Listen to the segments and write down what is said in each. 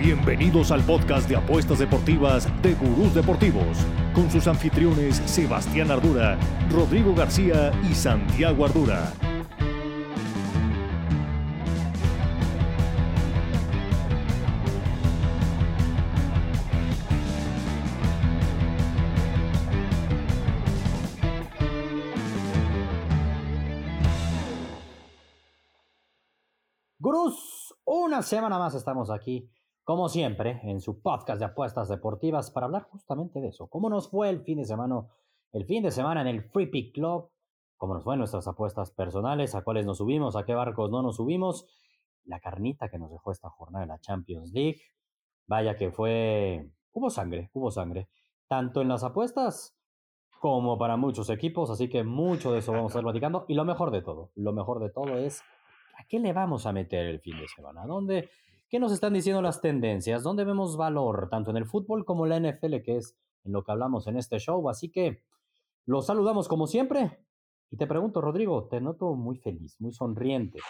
Bienvenidos al podcast de apuestas deportivas de Gurús Deportivos, con sus anfitriones Sebastián Ardura, Rodrigo García y Santiago Ardura. Gurús, una semana más estamos aquí como siempre, en su podcast de apuestas deportivas para hablar justamente de eso. ¿Cómo nos fue el fin de semana? El fin de semana en el Free Pick Club. ¿Cómo nos fue nuestras apuestas personales? ¿A cuáles nos subimos? ¿A qué barcos no nos subimos? La carnita que nos dejó esta jornada de la Champions League. Vaya que fue... Hubo sangre, hubo sangre. Tanto en las apuestas como para muchos equipos. Así que mucho de eso vamos a estar platicando. Y lo mejor de todo, lo mejor de todo es... ¿A qué le vamos a meter el fin de semana? ¿Dónde ¿Qué nos están diciendo las tendencias? ¿Dónde vemos valor tanto en el fútbol como en la NFL, que es en lo que hablamos en este show? Así que los saludamos como siempre. Y te pregunto, Rodrigo, te noto muy feliz, muy sonriente.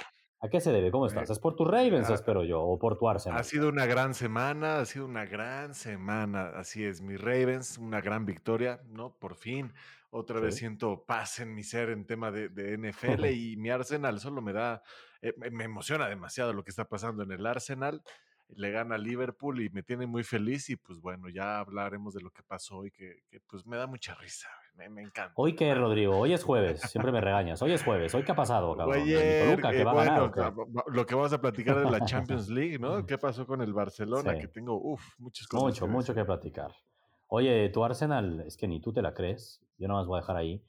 ¿A qué se debe? ¿Cómo estás? ¿Es por tus Ravens, ah, espero yo, o por tu Arsenal? Ha sido una gran semana, ha sido una gran semana. Así es, mi Ravens, una gran victoria, ¿no? Por fin, otra vez siento paz en mi ser en tema de, de NFL y mi Arsenal solo me da eh, me emociona demasiado lo que está pasando en el Arsenal. Le gana Liverpool y me tiene muy feliz y pues bueno, ya hablaremos de lo que pasó y que, pues me da mucha risa. Me, encanta. ¿Hoy qué, Rodrigo? Hoy es jueves. Siempre me regañas. Hoy es jueves. ¿Hoy qué ha pasado, cabrón? Que va a ganar, lo que vamos a platicar de la Champions League, ¿no? ¿Qué pasó con el Barcelona? Que tengo, uff, muchas cosas. Mucho, mucho que platicar. Oye, tu Arsenal, es que ni tú te la crees. Yo no más voy a dejar ahí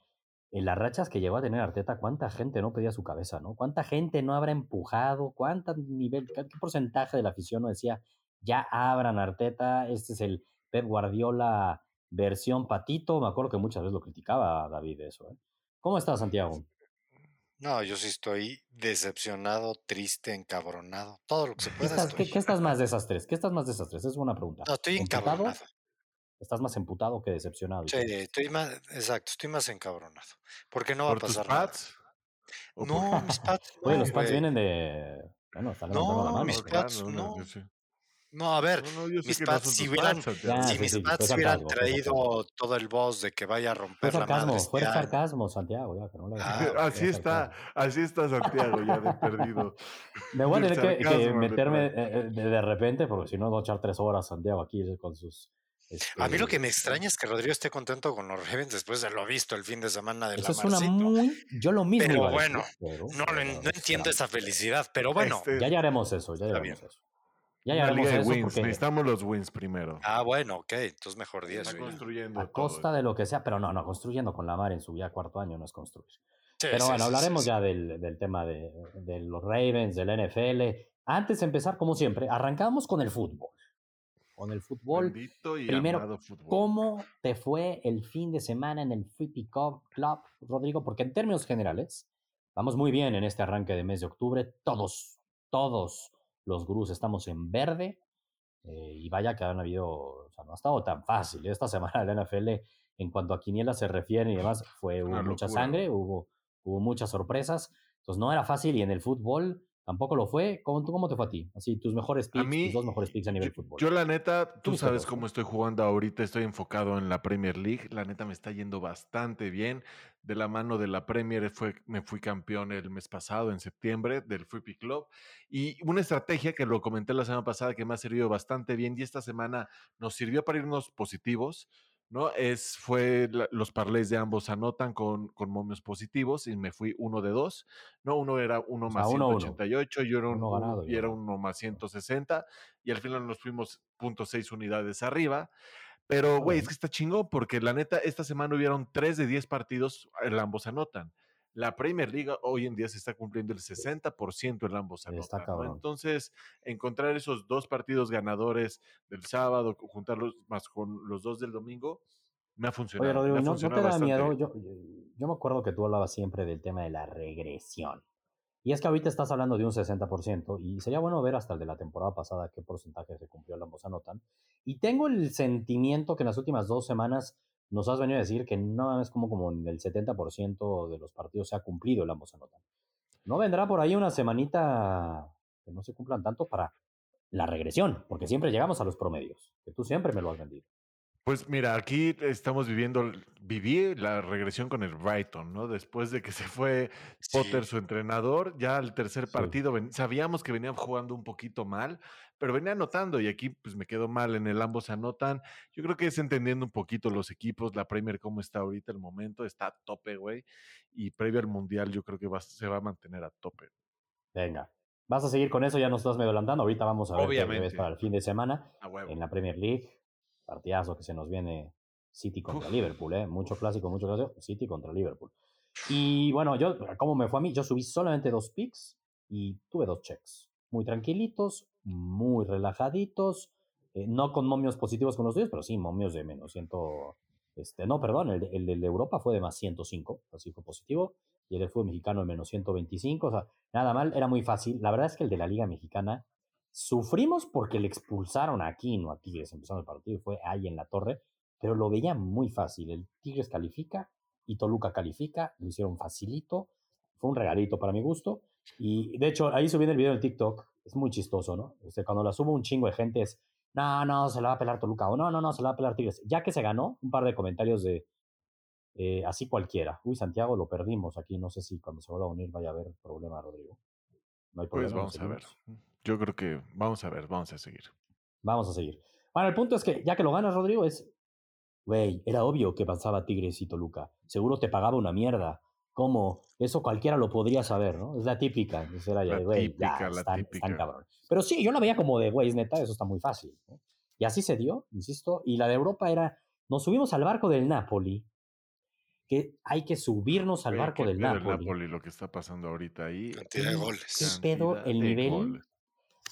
en las rachas que llegó a tener Arteta, cuánta gente no pedía su cabeza, ¿no? ¿Cuánta gente no habrá empujado? ¿Cuánto nivel, qué porcentaje de la afición no decía, ya abran Arteta, este es el Pep Guardiola versión patito? Me acuerdo que muchas veces lo criticaba David eso, ¿eh? ¿Cómo estás, Santiago? No, yo sí estoy decepcionado, triste, encabronado, todo lo que se pueda. ¿Qué, ¿qué, estás más de esas tres? ¿Qué estás más de esas tres? Es buena pregunta. No, estoy encabronado. Estás más emputado que decepcionado. Sí, estoy más, exacto, estoy más encabronado. Porque no va a pasar tus pads? No, mis pads. No, Oye, los pads vienen de. Bueno, están no, mis pads no. No, a ver, mis pads, si, hubieran, si mis pads hubieran traído todo el boss de que vaya a romper fue sarcasmo, la madre. Fue este sarcasmo, Santiago, ya, que no le ah, Así está, así está Santiago ya de perdido. Me voy a tener que, meterme eh, eh, de, de, repente, porque si no, voy a echar tres horas Santiago aquí con sus a mí lo que me este extraña es que Rodrigo esté contento con los Ravens después de lo visto el fin de semana de Eso la es una muy, yo lo mismo. Pero bueno, no, no, entiendo esa felicidad, pero bueno. Este, ya, ya haremos eso, ya haremos eso. Ya, ya haremos eso Necesitamos los wins primero. Ah, bueno, ok, entonces mejor 10. construyendo. A costa de lo que sea, pero no, no, construyendo con la mar en su ya cuarto año no es construir. pero bueno, hablaremos ya del, del tema de, de los Ravens, del NFL. Antes de empezar, como siempre, arrancamos con el fútbol con el fútbol. Primero, ¿cómo te fue el fin de semana en el Free Club, Rodrigo? Porque en términos generales, vamos muy bien en este arranque de mes de octubre. Todos, todos los gurús estamos en verde. Eh, y vaya que han habido, o sea, no ha estado tan fácil. Esta semana la NFL, en cuanto a quinielas se refiere y demás, fue hubo mucha sangre, hubo, hubo muchas sorpresas. Entonces no era fácil y en el fútbol Tampoco lo fue. ¿Cómo, ¿Cómo te fue a ti? Así, tus mejores picks, tus dos mejores picks a nivel fútbol. Yo, la neta, tú sabes cómo estoy jugando ahorita. Estoy enfocado en la Premier League. La neta me está yendo bastante bien. De la mano de la Premier fue, me fui campeón el mes pasado, en septiembre, del Free Pick Club. Y una estrategia que lo comenté la semana pasada que me ha servido bastante bien y esta semana nos sirvió para irnos positivos ¿no? Es, fue los parlays de ambos anotan con, con momios positivos y me fui uno de dos, ¿no? Uno era uno más 188 y, uno, y era uno más 160 y al final nos fuimos .6 unidades arriba. Pero, güey, es que está chingón porque la neta, esta semana hubieron 3 de 10 partidos, el ambos anotan. La Premier League hoy en día se está cumpliendo el 60% en ambos anotan. Entonces, encontrar esos dos partidos ganadores del sábado, juntarlos más con los dos del domingo, me ha funcionado. Oye, Rodrigo, ¿no, te da miedo? Yo, yo, me acuerdo que tú hablabas siempre del tema de la regresión. Y es que ahorita estás hablando de un 60% y sería bueno ver hasta el de la temporada pasada qué porcentaje se cumplió el ambos anotan. Y tengo el sentimiento que en las últimas dos semanas nos has venido a decir que no es como, como en el 70% de los partidos se ha cumplido el ambos anotan. ¿No vendrá por ahí una semanita que no se cumplan tanto para la regresión, porque siempre llegamos a los promedios, que tú siempre me lo has vendido. Pues mira, aquí estamos viviendo, viví la regresión con el Brighton, ¿no? Después de que se fue Potter, su entrenador, ya al tercer partido sabíamos que venían jugando un poquito mal, pero venía anotando y aquí pues me quedo mal en el ambos anotan. Yo creo que es entendiendo un poquito los equipos, la Premier cómo está ahorita el momento, está a tope, güey, y previo al Mundial yo creo que se va a mantener a tope. Venga, vas a seguir con eso, ya nos estás medio adelantando, ahorita vamos a ver qué ves para el fin de semana en la Premier League partidazo que se nos viene City contra Liverpool, ¿eh? Mucho clásico, mucho clásico, City contra Liverpool. Y bueno, yo, ¿cómo me fue a mí? Yo subí solamente dos picks y tuve dos checks. Muy tranquilitos, muy relajaditos, eh, no con momios positivos con los tuyos, pero sí momios de menos ciento, este, no, perdón, el, el, de Europa fue de más 105, así fue positivo, y el del fútbol mexicano de menos 125, o sea, nada mal, era muy fácil. La verdad es que el de la Liga Mexicana Sufrimos porque le expulsaron a Aquino a Tigres empezando el partido, fue ahí en la torre, pero lo veía muy fácil. El Tigres califica y Toluca califica, lo hicieron facilito, fue un regalito para mi gusto. Y de hecho, ahí subí el video en TikTok, es muy chistoso, ¿no? Este, cuando la subo un chingo de gente es, no, no, se la va a pelar Toluca, o no, no, no, se la va a pelar Tigres. Ya que se ganó, un par de comentarios de eh, así cualquiera. Uy, Santiago, lo perdimos aquí, no sé si cuando se vuelva a unir vaya a haber problema, Rodrigo. No hay pues problema. Pues vamos a ver. Yo creo que vamos a ver, vamos a seguir. Vamos a seguir. Bueno, el punto es que ya que lo ganas, Rodrigo, es. Güey, era obvio que pasaba Tigres y Toluca. Seguro te pagaba una mierda. ¿Cómo? Eso cualquiera lo podría saber, ¿no? Es la típica. Es la, típica, la típica. cabrón. Pero sí, yo la veía como de, güey, es neta, eso está muy fácil. Y así se dio, insisto. Y la de Europa era, nos subimos al barco del Napoli, que hay que subirnos al barco del Napoli. Napoli. Lo que está pasando ahorita ahí. Cantidad de goles. ¿Qué pedo el nivel?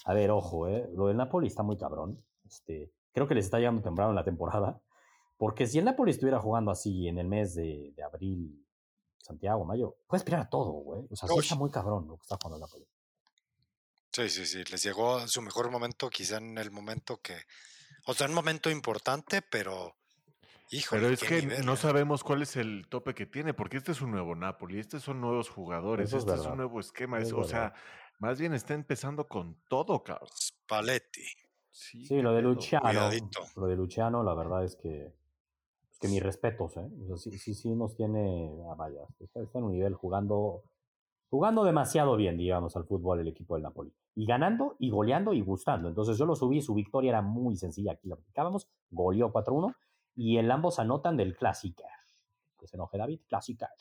A ver, ojo, ¿eh? lo del Napoli está muy cabrón. Este, creo que les está llegando temprano en la temporada. Porque si el Napoli estuviera jugando así en el mes de, abril, Santiago, mayo, puede esperar a todo, güey. O sea, sí está muy cabrón lo que está jugando el Napoli. Sí, sí, sí. Les llegó su mejor momento, quizá en el momento que. O sea, un momento importante, pero. Híjole, pero es que no ¿eh? sabemos cuál es el tope que tiene, porque este es un nuevo Napoli, estos son nuevos jugadores, este es un nuevo esquema. o sea, más bien está empezando con todo, cabrón. Spalletti. Sí, lo de Luciano. Lo de Luciano, la verdad es que, que mis respetos, ¿eh? sí, sí, sí nos tiene, ah, vaya, está, en un nivel jugando, jugando demasiado bien, digamos, al fútbol el equipo del Napoli. Y ganando y goleando y gustando. Entonces yo lo subí, su victoria era muy sencilla, aquí lo aplicábamos, goleó 4-1 y el ambos anotan del clásico. Que se enoje David, clásica.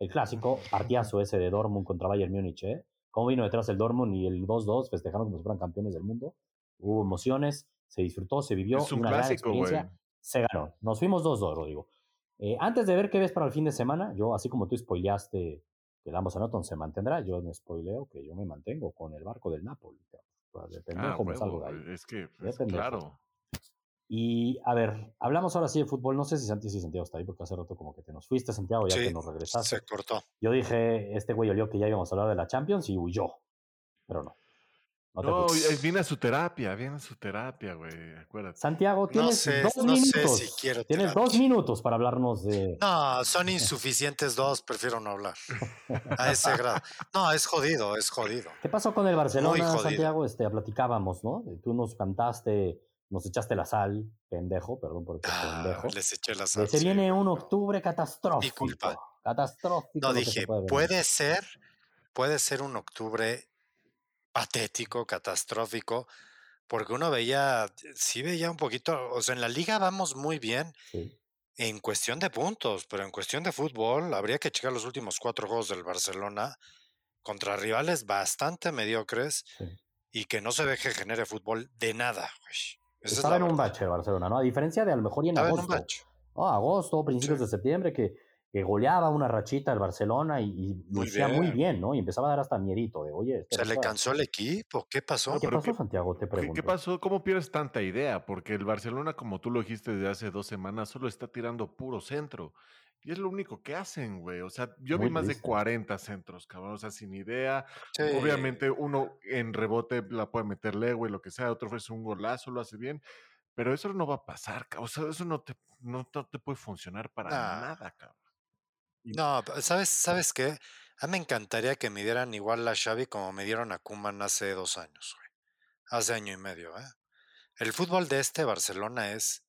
El clásico, partiazo ese de Dortmund contra Bayern Múnich, ¿eh? Cómo vino detrás el Dortmund y el 2-2 festejaron como si fueran campeones del mundo. Hubo emociones, se disfrutó, se vivió una gran experiencia. Se ganó. Nos fuimos 2-2, Rodrigo. Eh, antes de ver qué ves para el fin de semana, yo, así como tú spoileaste que el ambos anotan se mantendrá, yo me spoileo que yo me mantengo con el barco del Napoli. Depende ah, cómo salgo de ahí. Es que, pues, claro. Y a ver, hablamos ahora sí de fútbol. No sé si Santiago, Santiago está ahí, porque hace rato como que te nos fuiste, Santiago, ya que nos regresaste. Se cortó. Yo dije, este güey olió que ya íbamos a hablar de la Champions y huyó. Pero no. No, viene a su terapia, viene a su terapia, güey, acuérdate. Santiago, tienes dos minutos. tienes dos minutos para hablarnos de. No, son insuficientes dos, prefiero no hablar. a ese grado. No, es jodido, es jodido. ¿Qué pasó con el Barcelona, Santiago? Este, platicábamos, ¿no? Tú nos cantaste nos echaste la sal, pendejo, perdón por ah, pendejo. Les eché la sal. Se viene un octubre catastrófico. Mi culpa. Catastrófico. No dije, puede, ser, puede ser un octubre patético, catastrófico, porque uno veía, sí veía un poquito, o sea, en la liga vamos muy bien. En cuestión de puntos, pero en cuestión de fútbol, habría que checar los últimos cuatro juegos del Barcelona contra rivales bastante mediocres y que no se ve que genere fútbol de nada. Güey. Estaba en un bache Barcelona, ¿no? A diferencia de a lo mejor y en agosto. En agosto, principios de septiembre, que, que, goleaba una rachita el Barcelona y, lo hacía muy bien, ¿no? Y empezaba a dar hasta miedito de, oye. Este ¿Se le cansó el equipo? ¿Qué pasó? ¿Qué pasó, Santiago? Te pregunto. ¿Qué, pasó? ¿Cómo pierdes tanta idea? Porque el Barcelona, como tú lo dijiste desde hace dos semanas, solo está tirando puro centro. Y es lo único que hacen, güey. O sea, yo vi más de 40 centros, cabrón. O sea, sin idea. Obviamente, uno en rebote la puede meterle, güey, lo que sea. Otro es un golazo, lo hace bien. Pero eso no va a pasar, cabrón. O sea, eso no te, no, te puede funcionar para nada, cabrón. No, ¿sabes, ¿sabes qué? A mí me encantaría que me dieran igual a Xavi como me dieron a Kuman hace dos años, güey. hace año y medio. ¿eh? El fútbol de este Barcelona es,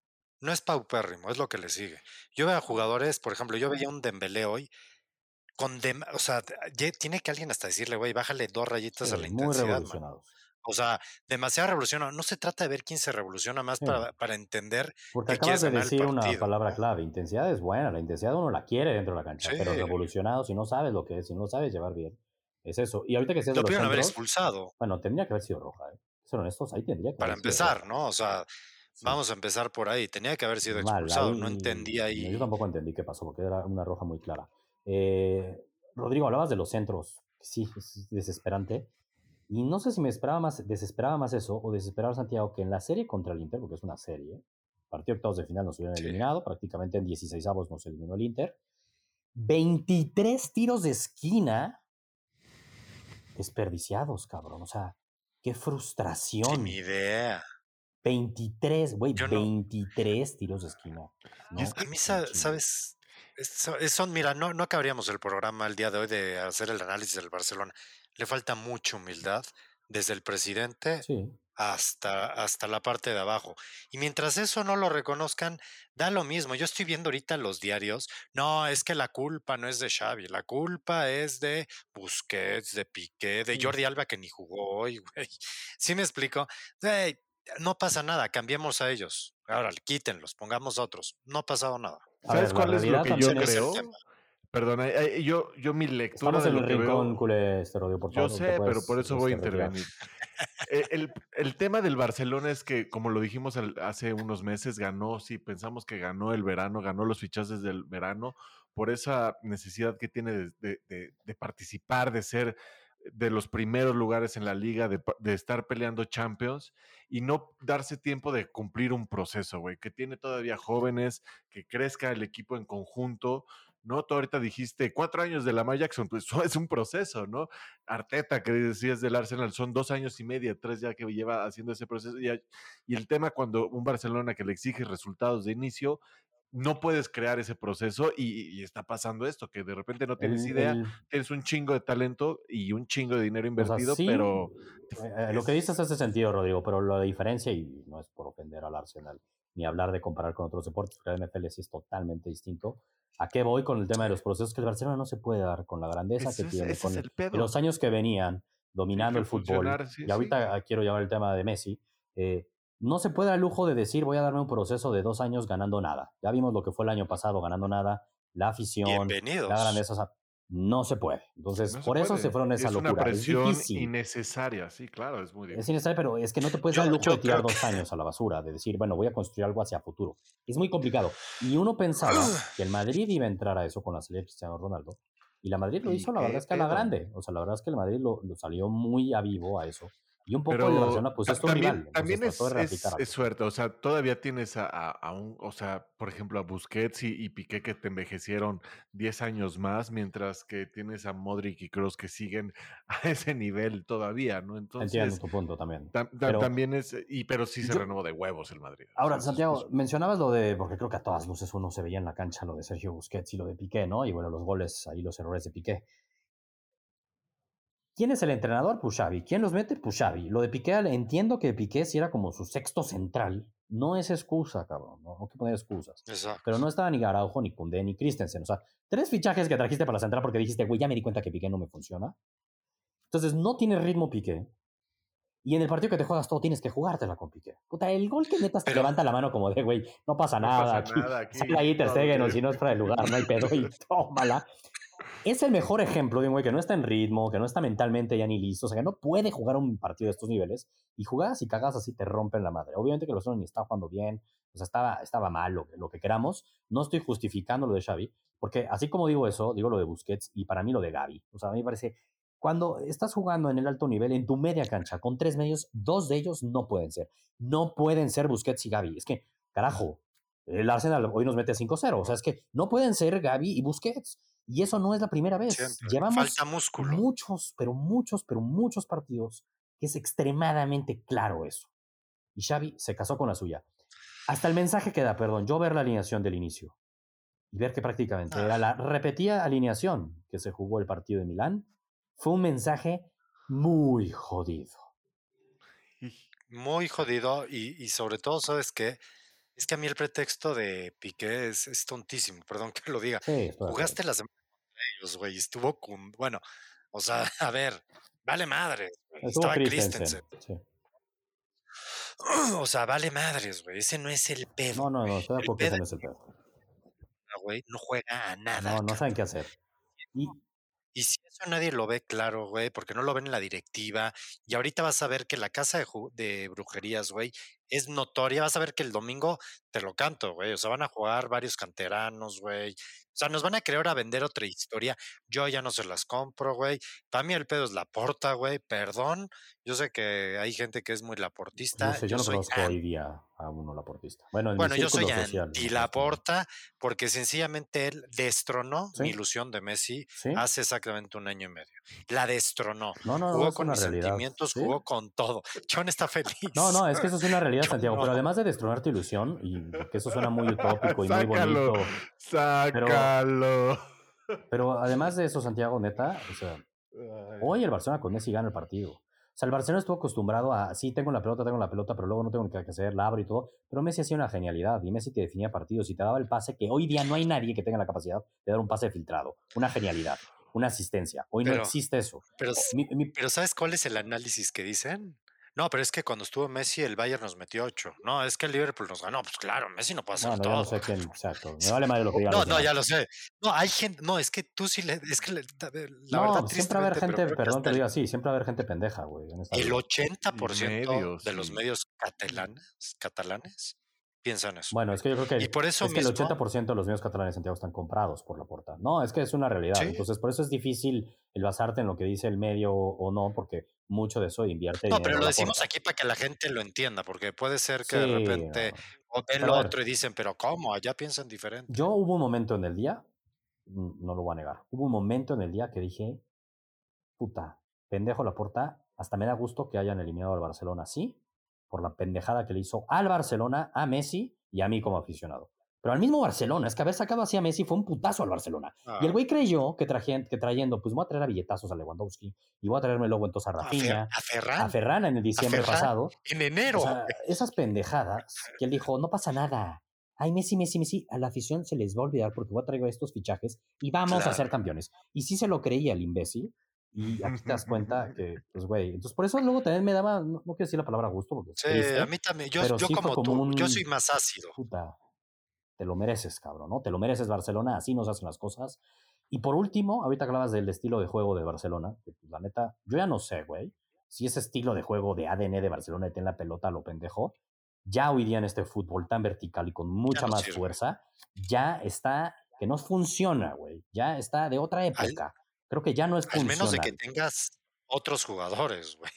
no es paupérrimo, es lo que le sigue. Yo veo a jugadores, por ejemplo, yo veía un Dembélé hoy, con o sea, tiene que alguien hasta decirle, güey, bájale dos rayitas a la intensidad. O sea, demasiada revolución. No se trata de ver quién se revoluciona más para, para, entender. Porque acabas de decir una palabra clave. Intensidad es buena. La intensidad uno la quiere dentro de la cancha. Pero revolucionado, si no sabes lo que es, si no sabes llevar bien, es eso. Y ahorita que se Lo pudieron haber expulsado. Bueno, tendría que haber sido roja. ¿eh? Ser honestos, ahí tendría que Para empezar, ¿no? O sea, vamos a empezar por ahí. Tenía que haber sido expulsado. no entendía ahí. Yo tampoco entendí qué pasó, porque era una roja muy clara. Eh, Rodrigo, hablabas de los centros. Sí, es desesperante. Y no sé si me esperaba más, desesperaba más eso o desesperaba Santiago que en la serie contra el Inter, porque es una serie. Partido octavos de final nos hubieran eliminado, prácticamente en 16 avos nos eliminó el Inter. 23 tiros de esquina desperdiciados, cabrón. O sea, qué frustración. Ni idea. 23, güey, 23 tiros de esquina. A mí, ¿sabes? Son, mira, no, no acabaríamos el programa el día de hoy de hacer el análisis del Barcelona le falta mucha humildad desde el presidente hasta, hasta la parte de abajo. Y mientras eso no lo reconozcan, da lo mismo. Yo estoy viendo ahorita los diarios. No, es que la culpa no es de Xavi, la culpa es de Busquets, de Piqué, de Jordi Alba que ni jugó hoy, güey. ¿Sí me explico? No pasa nada, cambiemos a ellos. Ahora, quítenlos, pongamos a otros. No ha pasado nada. ¿Sabes cuál es lo que yo creo? Perdona, yo, yo mi lectura. Estamos en el rincón culé este por Yo sé, pero por eso voy a intervenir. Eh, el, el, tema del Barcelona es que, como lo dijimos hace unos meses, ganó, sí, pensamos que ganó el verano, ganó los fichajes del verano, por esa necesidad que tiene de, de, de participar, de ser de los primeros lugares en la liga, de, de, estar peleando Champions y no darse tiempo de cumplir un proceso, güey, que tiene todavía jóvenes, que crezca el equipo en conjunto, ¿no? Tú ahorita dijiste cuatro años de la Jackson, pues es un proceso, ¿no? Arteta, que decías del Arsenal, son dos años y medio, tres ya que lleva haciendo ese proceso. Y, y el tema cuando un Barcelona que le exige resultados de inicio, no puedes crear ese proceso y, está pasando esto, que de repente no tienes idea, tienes un chingo de talento y un chingo de dinero invertido, pero... Eh, lo que dices hace sentido, Rodrigo, pero la diferencia, y no es por ofender al Arsenal, ni hablar de comparar con otros deportes, porque el NFL sí es totalmente distinto, ¿A qué voy con el tema de los procesos? Que el Barcelona no se puede dar con la grandeza que tiene, con los años que venían dominando el fútbol. y ahorita quiero llevar el tema de Messi. Eh, no se puede dar el lujo de decir voy a darme un proceso de dos años ganando nada. Ya vimos lo que fue el año pasado ganando nada, la afición, la grandeza. No se puede. Entonces, por eso se fueron esa locura. Es una presión innecesaria, sí, claro, es muy difícil. Es innecesario, pero es que no te puedes dar el lujo de tirar dos años a la basura, de decir, bueno, voy a construir algo hacia futuro. Es muy complicado. Y uno pensaba que el Madrid iba a entrar a eso con la salida de Cristiano Ronaldo. Y la Madrid lo hizo, la verdad es que a la grande. O sea, la verdad es que el Madrid lo, lo salió muy a vivo a eso. Y un poco el Barcelona, pues es también, También es, es, suerte, o sea, todavía tienes a, a, un, o sea, por ejemplo, a Busquets y, Piqué que te envejecieron 10 años más, mientras que tienes a Modric y Kroos que siguen a ese nivel todavía, ¿no? Entonces, Entiendo tu punto también. pero, también es, y, pero sí se renovó de huevos el Madrid. Ahora, Santiago, mencionabas lo de, porque creo que a todas luces uno se veía en la cancha lo de Sergio Busquets y lo de Piqué, ¿no? Y bueno, los goles, ahí los errores de Piqué. ¿Quién es el entrenador? Pues ¿Quién los mete? Pues Lo de Piqué, entiendo que Piqué si era como su sexto central. No es excusa, cabrón. No, hay que poner excusas. Pero no estaba ni Garaujo, ni Cundé, ni Christensen. O sea, tres fichajes que trajiste para la central porque dijiste, güey, ya me di cuenta que Piqué no me funciona. Entonces, no tiene ritmo Piqué. Y en el partido que te juegas todo tienes que jugártela con Piqué. Puta, el gol que metas te levanta la mano como de, güey, no pasa nada. aquí, Sale ahí te o si no es para el lugar, no hay pedo y tómala es el mejor ejemplo de un güey que no está en ritmo, que no está mentalmente ya ni listo, o sea, que no puede jugar un partido de estos niveles y jugas y cagas así te rompen la madre. Obviamente que los ni está jugando bien, o sea, estaba, estaba mal lo, lo, que queramos. No estoy justificando lo de Xavi, porque así como digo eso, digo lo de Busquets y para mí lo de Gaby. O sea, a mí me parece, cuando estás jugando en el alto nivel, en tu media cancha, con tres medios, dos de ellos no pueden ser. No pueden ser Busquets y Gaby. Es que, carajo, el Arsenal hoy nos mete a 5-0. O sea, es que no pueden ser Gaby y Busquets. Y eso no es la primera vez. Llevamos muchos, pero muchos, pero muchos partidos que es extremadamente claro eso. Y Xavi se casó con la suya. Hasta el mensaje que da, perdón, yo ver la alineación del inicio y ver que prácticamente era ah. la repetida alineación que se jugó el partido de Milán, fue un mensaje muy jodido. muy jodido y, y sobre todo, ¿sabes qué? Es que a mí el pretexto de Piqué es, es tontísimo, perdón que lo diga. Sí. Jugaste la semana con ellos, güey, estuvo con, bueno, o sea, a ver, vale madre, Estuvo estaba Christensen. Christensen. Sí. O sea, vale madres, güey, ese no es el pedo. No, no, no, estoy de acuerdo no es el pedo. güey, no juega a nada. No, no cabrón. saben qué hacer. Y Y si eso nadie lo ve claro, güey, porque no lo ven en la directiva. Y ahorita vas a ver que la casa de brujerías, güey, es notoria. Vas a ver que el domingo te lo canto, güey. O sea, van a jugar varios canteranos, güey. O sea, nos van a creer a vender otra historia. Yo ya no se las compro, güey. Para mí el pedo es la porta, güey. Perdón. Yo sé que hay gente que es muy laportista. sé, yo no soy conozco hoy día a uno laportista. Bueno, en bueno, mi yo soy social. anti Laporta porque sencillamente él destronó mi ilusión de Messi ¿Sí? hace exactamente un año y medio. La destronó. No, no, Jugó con mis realidad. sentimientos, ¿sí? jugó con todo. John está feliz. No, no, es que eso es una realidad, Santiago. Pero además de destronar tu ilusión, y que eso suena muy utópico y muy bonito, Sácalo. pero además de eso, Santiago, neta, o sea, Ay. hoy el Barcelona con Messi gana el partido. O sea, el Barcelona estuvo acostumbrado a, sí, tengo la pelota, tengo la pelota, pero luego no tengo que hacer, la abro y todo. Pero Messi hacía una genialidad y Messi te definía partidos y te daba el pase que hoy día no hay nadie que tenga la capacidad de dar un pase filtrado, una genialidad, una asistencia. Hoy no Pero- existe eso. Pero, Mi- mi- pero ¿sabes cuál es el análisis que dicen? No, pero es que cuando estuvo Messi, el Bayern nos metió ocho. No, es que el Liverpool nos ganó. Pues claro, Messi no puede hacer bueno, todo. ya no sé quién, exacto. Me vale más lo que digan No, no, ya lo sé. No, hay gente, no, es que tú sí le, es que le- la no, verdad, siempre va a haber pero gente, que perdón que lo el- diga así, siempre va a haber gente pendeja, güey. en esta El vida. 80% medios, de los sí. medios catalanes, catalanes piensan eso. Bueno, es que yo creo que, Y por eso es que el mismo- 80% de los medios catalanes de Santiago están comprados por la porta. No, es que es una realidad. Sí. Entonces, por eso es difícil el basarte en lo que dice el medio o no, porque mucho de eso invierte no, pero lo decimos aquí para que la gente lo entienda, porque puede ser que Sí, de repente no. ven lo otro y dicen, pero ¿cómo? Allá piensan diferente. Yo hubo un momento en el día, mm, no lo voy a negar, hubo un momento en el día que dije, puta, pendejo la porta, hasta me da gusto que hayan eliminado al Barcelona, sí, por la pendejada que le hizo al Barcelona, a Messi y a mí como aficionado. Pero al mismo Barcelona, es que haber sacado así a Messi fue un putazo al Barcelona. Y el Ah, güey creyó que, traje- que trayendo, pues voy a traer a billetazos a Lewandowski y voy a traerme luego entonces a a, Fer- Rafinha, a Ferran, a Ferran en el diciembre Ferran, pasado. en enero. O sea, esas pendejadas que él dijo, no pasa nada. Ay, Messi, Messi, Messi, a la afición se les va a olvidar porque voy a traer estos fichajes y vamos a ser Claro. campeones. Y sí se lo creía el imbécil. Y aquí te das cuenta que, pues, güey. Entonces, por eso luego también me daba, no, no quiero decir la palabra gusto, porque sí, triste, a mí también. Yo, yo sí como, como tú, yo un- soy más ácido. puta, te lo mereces, cabrón, ¿no? Te lo mereces Barcelona, así nos hacen las cosas. Y por último, ahorita hablabas del estilo de juego de Barcelona, que, pues, la neta, yo ya no sé, güey, si ese estilo de juego de ADN de Barcelona de ten la pelota a lo pendejo, ya hoy día en este fútbol tan vertical y con mucha no más sirve. fuerza, ya está, que no funciona, güey, ya está de otra época. Creo que ya no es Al menos de que funcional. tengas otros jugadores, güey.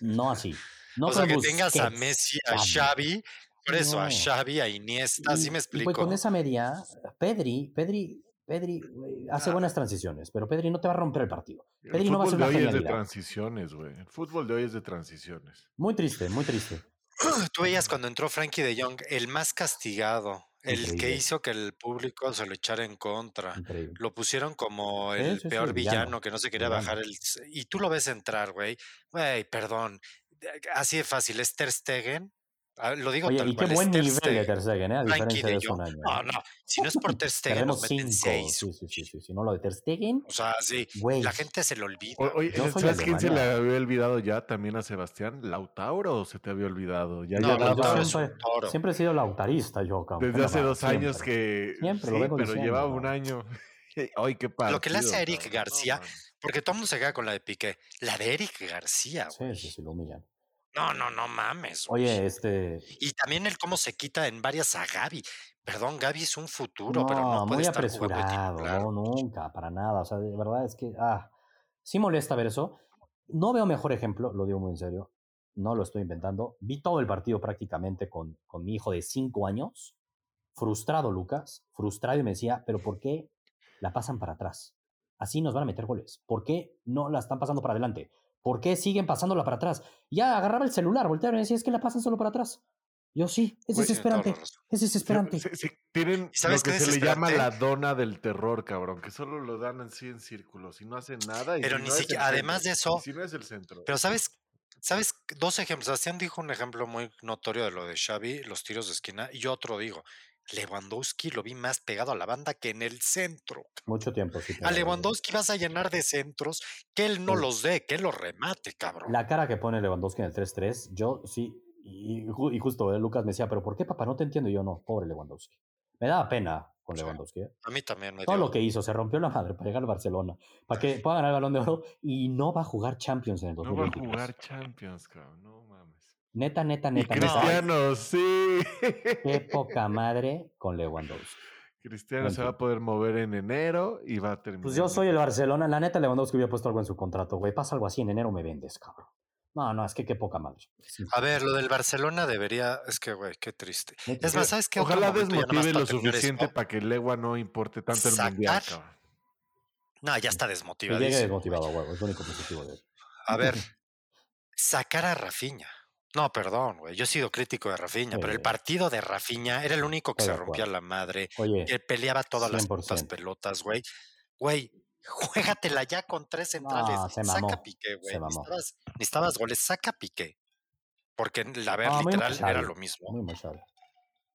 No así. No o sea, que tengas a Messi, a Xavi. Por eso, a No. Xavi, a Iniesta, así me explico. con esa media, Pedri, Pedri, Pedri hace Ah. buenas transiciones, pero Pedri no te va a romper el partido. El Pedri no va a fútbol ser de hoy es de transiciones, güey. El fútbol de hoy es de transiciones. Muy triste, muy triste. Tú veías cuando entró Frankie de Jong, el más castigado, el que hizo que el público se lo echara en contra. Increíble. Lo pusieron como el sí, sí, peor villano, villano, que no se quería villano. bajar el... Y tú lo ves entrar, güey. Güey, perdón. Así de fácil, es Ter Stegen. Ah, Lo digo Oye, tal y qué cual, buen nivel de. Ter Stegen, ¿eh? A diferencia de de hace un año. No, ¿eh? no. Si no es por Ter Stegen, nos meten cinco. seis. Sí, sí, sí, sí, sí. No, lo de Ter Stegen, O sea, sí. La gente se lo olvida. O- Oye, ¿sabes quién se le había olvidado ya también a Sebastián? ¿Lautauro se te había olvidado? Ya No, ya siempre, toro. siempre he sido lautarista yo, cabrón. desde ¿Qué hace dos años Siempre. que Siempre lo sí, vengo pero diciendo, llevaba un año. Ay, qué partido, Lo que le hace a Eric. García. Porque todo el mundo se queda con la de Piqué. La de Eric García, güey. Sí, sí, sí, lo humillan. No, no, no mames. güey. Oye, este. Y también el cómo se quita en varias a Gaby. Perdón, Gaby es un futuro, pero no puede muy estar apresurado, no, nunca, para nada. O sea, de verdad es que, ah, sí molesta ver eso. No veo mejor ejemplo, lo digo muy en serio, no lo estoy inventando. Vi todo el partido prácticamente con, con mi hijo de cinco años, frustrado Lucas, frustrado y me decía, pero ¿por qué la pasan para atrás? Así nos van a meter goles. ¿Por qué no la están pasando para adelante? ¿Por qué siguen pasándola para atrás? Ya agarraba el celular, volteaba y me decía, es que la pasan solo para atrás. Yo sí, es Güey, desesperante, es desesperante. Se- se- tienen ¿Y sabes lo que se le llama la dona del terror, cabrón, que solo lo dan así en círculos y no hacen nada. Y Pero si ni no siquiera- además centro, de eso- si no es el centro. Pero ¿sabes ¿Sabes? Dos ejemplos. Sebastián dijo un ejemplo muy notorio de lo de Xavi, los tiros de esquina, y yo otro digo, Lewandowski lo vi más pegado a la banda que en el centro. Mucho tiempo, sí. A Lewandowski vas a llenar de centros, que él no los dé, que él los remate, cabrón. La cara que pone Lewandowski en el 3-3, yo sí, y, justo eh, Lucas me decía, pero ¿por qué, papá? No te entiendo. Y yo no, pobre Lewandowski. Me daba pena con Lewandowski. ¿eh? A mí también me Todo lo que hizo, se rompió la madre para llegar al Barcelona, para que pueda ganar el balón de oro y no va a jugar Champions en el 2023. No va a jugar Champions, cabrón, no. Neta, neta, neta. Y Cristiano, sí. Qué poca madre con Lewandowski. Cristiano se va a poder mover en enero y va a terminar. Pues yo soy el Barcelona. La neta, Lewandowski hubiera puesto algo en su contrato, güey. Pasa algo así en enero, me vendes, cabrón. No, no, es que qué poca madre. A ver, lo del Barcelona debería. Es que, güey, qué triste. Es más, ¿sabes qué? Ojalá desmotive lo suficiente para que Lewa no importe tanto el mundial, cabrón. No, ya está desmotivado. Llegue desmotivado, güey. Es lo único positivo de él. A ver, sacar a Rafiña. No, perdón, güey. Yo he sido crítico de Rafiña, pero el partido de Rafiña era el único que se rompía la madre, que peleaba todas las pelotas, güey. Güey, juégatela ya con tres centrales. saca piqué, güey. Necesitabas, goles, saca piqué. Porque la verdad literal era lo mismo.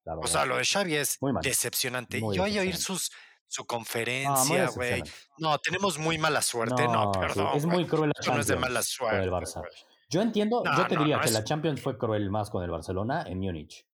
o sea, lo de Xavi es decepcionante. Yo voy a oír sus, su conferencia, güey. No, tenemos muy mala suerte. No, perdón. es muy cruel la no es de mala suerte. Yo entiendo, yo te diría que la Champions fue cruel más con el Barcelona en Múnich.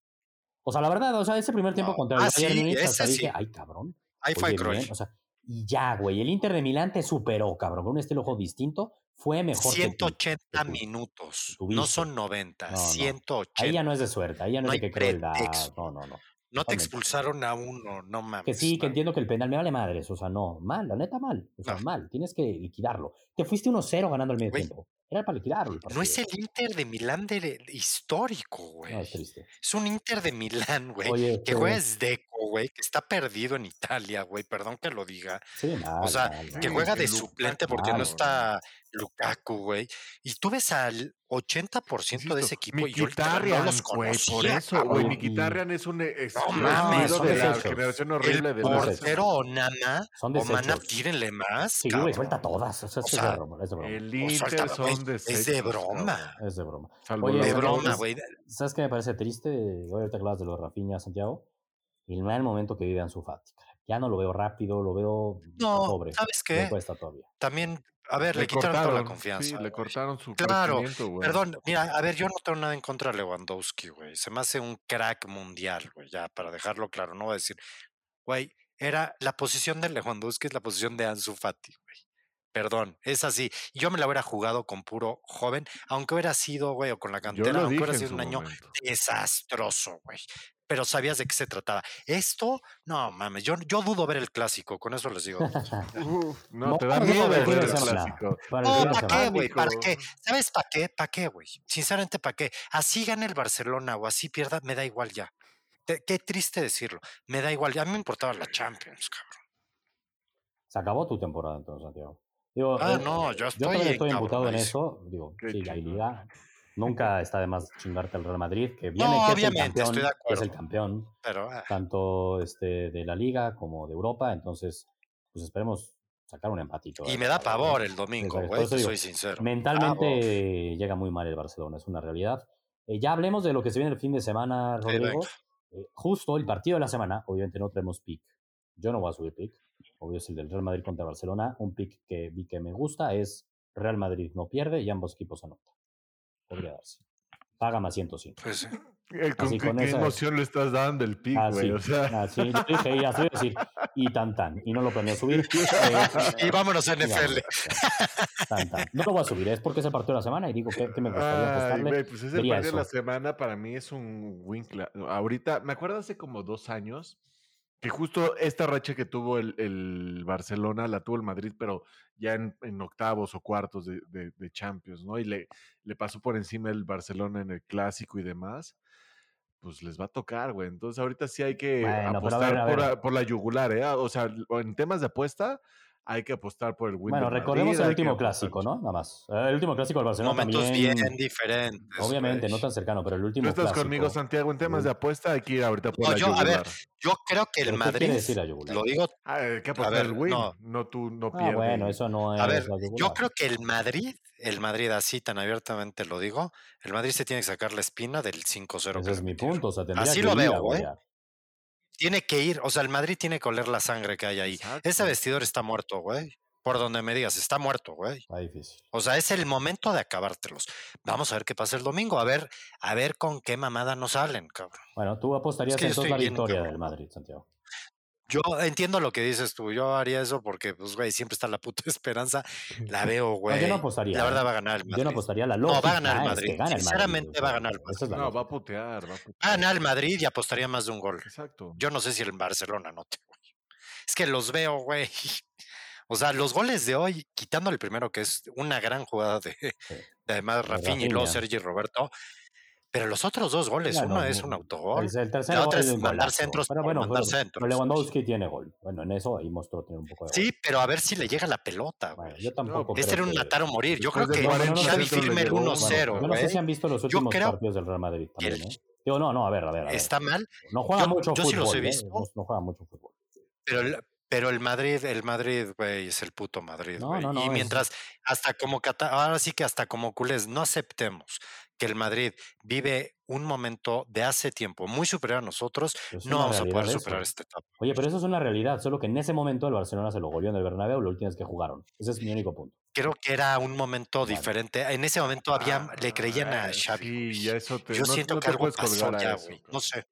O sea, la verdad, o sea, ese primer tiempo contra el ah, Bayern Múnich, hasta dije, ay, cabrón. Ahí fue cruel. o sea, y ya, güey, el Inter de Milán te superó, cabrón, con un estilo juego distinto, fue mejor 180 que minutos, no son 90, 180. Ahí ya no es de suerte, ahí ya no, es de que crueldad. No, no, no. No te expulsaron a uno, no mames. Que sí, que entiendo que el penal me vale madres, o sea, no, mal, la neta mal, o sea, mal, tienes que liquidarlo. Te fuiste 1-0 ganando el medio tiempo. Era para liquidarlo. No es el Inter de Milán de, histórico, güey. No, es triste. Es un Inter de Milán, güey. Que juega es Deco, güey, que está perdido en Italia, güey. Perdón que lo diga. Sí, mal, o sea, que juega de suplente porque no está Lukaku, güey. Y tú ves al 80% de ese equipo y yo no los güey, por eso, güey. Miquitarian es un es no, mames, de la generación horrible el de portero o Nana o Mana, tírenle más. Sí, güey, suelta todas. O sea, es, de broma, es. El Inter son de Es de broma. Es de broma. Oye, de broma, güey. ¿Sabes qué me parece triste? Hoy te hablas de los Rafinha Santiago. Y no el momento que vive su Fati. Ya no lo veo rápido, lo veo no, pobre. ¿Sabes qué? Me cuesta todavía. También a ver, le, quitaron toda la confianza. Sí, le cortaron su Claro, perdón, mira, a ver, yo no tengo nada en contra de Lewandowski, güey. Se me hace un crack mundial, güey, ya, para dejarlo claro. No voy a decir, güey, era la posición de Lewandowski es la posición de Ansu Fati. Perdón, es así. Yo me la hubiera jugado con puro joven, aunque hubiera sido, güey, o con la cantera, aunque hubiera sido un año desastroso, güey pero sabías de qué se trataba. Esto, no mames, yo, yo dudo ver el clásico, con eso les digo. no, te da miedo ver el clásico. no, ¿para qué, güey? ¿Para qué? ¿Sabes para qué? ¿Para qué, güey? Sinceramente, ¿para qué? Así gane el Barcelona o así pierda, me da igual ya. Qué triste decirlo. Me da igual. Ya me importaba la Champions, cabrón. Se acabó tu temporada entonces, Santiago. Ah, eh, no, yo estoy, yo también estoy imputado en eso. Digo, sí, la liga Nunca está de más chingarte al Real Madrid, que viene que, es el campeón, es el campeón, ah. tanto este, de la liga como de Europa, entonces pues esperemos sacar un empatito. Y me da pavor el domingo, güey, soy sincero. Mentalmente llega muy mal el Barcelona, es una realidad. Eh, ya hablemos de lo que se viene el fin de semana, Rodrigo. Eh, justo el partido de la semana, obviamente no tenemos pick. Yo no voy a subir pick. Obvio es el del Real Madrid contra Barcelona. Un pick que vi que me gusta es Real Madrid no pierde y ambos equipos anotan podría darse. Paga más 105. Pues, eh, ¿Con, qué, emoción le estás dando el pick, güey? o sea. ah, sí, dije, y tan tan, y no lo planeo subir. Eh, y vámonos a NFL. tan, tan. No lo voy a subir, es porque es el partido de la semana y digo que, me gustaría Ay, pues ese partido de la semana para mí es un win. Ahorita, me acuerdo hace como dos años que justo esta racha que tuvo el, Barcelona la tuvo el Madrid, pero ya en, octavos o cuartos de, de, Champions, ¿no? Y le, le pasó por encima el Barcelona en el clásico y demás. Pues les va a tocar, güey. Entonces ahorita sí hay que apostar Por, la yugular, ¿eh? O sea, en temas de apuesta, hay que apostar por el win. Bueno, recordemos el último clásico, ¿no? Nada más. El último clásico del Barcelona Momentos también. bien diferentes. Obviamente, güey. no tan cercano, pero el último Tú estás clásico. conmigo, Santiago, en temas de apuesta hay que ir ahorita por No, la yo, a ver, yo creo que el ¿Pero qué Madrid, quiere decir la yugular? lo digo, Ah, hay que apostar ver, el win, no. no, tú, no Ah, pierdes. bueno, eso no es a ver, la yo creo que el Madrid, el Madrid así tan abiertamente lo digo, el Madrid se tiene que sacar la espina del 5-0. que Ese es mi punto. O sea, Así que lo veo, a güey. Tiene que ir, o sea, el Madrid tiene que oler la sangre que hay ahí. Exacto. Ese vestidor está muerto, güey. Por donde me digas, está muerto, güey. Está difícil. O sea, es el momento de acabártelos. Vamos a ver qué pasa el domingo, a ver, a ver con qué mamada nos salen, cabrón. Bueno, tú apostarías que yo entonces la victoria del Madrid, Santiago. Yo entiendo lo que dices tú, yo haría eso porque, pues, güey, siempre está la puta esperanza. La veo, No, güey. yo no apostaría. La verdad ¿eh? va a ganar el Madrid. Yo no apostaría la No, lógica. va a ganar el es Madrid. que gana el Madrid, Sinceramente va a ganar el esa es la No, va a putear, va a putear. Va a ganar el Madrid y apostaría más de un gol. Exacto. Yo no sé si el Barcelona no te, güey. Es que los veo, güey. O sea, los goles de hoy, quitando el primero, que es una gran jugada de, Sí. de además Rafinha y luego. Sergi Roberto, pero los otros dos goles, no, uno es no, un autogol. El, el tercero otra es es un mandar golazo. centros Pero por bueno, mandar pero- centros. pero Lewandowski tiene gol. Bueno, en eso ahí mostró tener un poco de gol. Sí, pero a ver si le llega la pelota, Bueno, yo tampoco Este era un matar o morir. Yo creo que 40 Xavi firme el llegó. 1-0, Bueno, yo no sé güey. si han visto los Yo últimos creo partidos del Real Madrid también, ¿eh? Digo, no, no, a ver, a ver. a ver. Está mal, No juega yo- mucho yo fútbol. sí los he ¿eh? visto. No, no juega mucho fútbol. pero el, pero el Madrid, el Madrid, güey, es el puto Madrid, No, güey. no, no, y es- mientras, hasta como ahora sí que hasta como culés, no aceptemos que el Madrid vive un momento de hace tiempo muy superior a nosotros, es no vamos a poder superar esta etapa. Oye, pero eso es una realidad, solo que en ese momento el Barcelona se lo goleó en el Bernabéu la última vez que jugaron. Ese es mi único punto. Creo que era un momento Vale. diferente. En ese momento había, le creían a Ah, Xavi. Sí, ya eso te, Yo no, siento no que algo pasó ya, eso. No sé.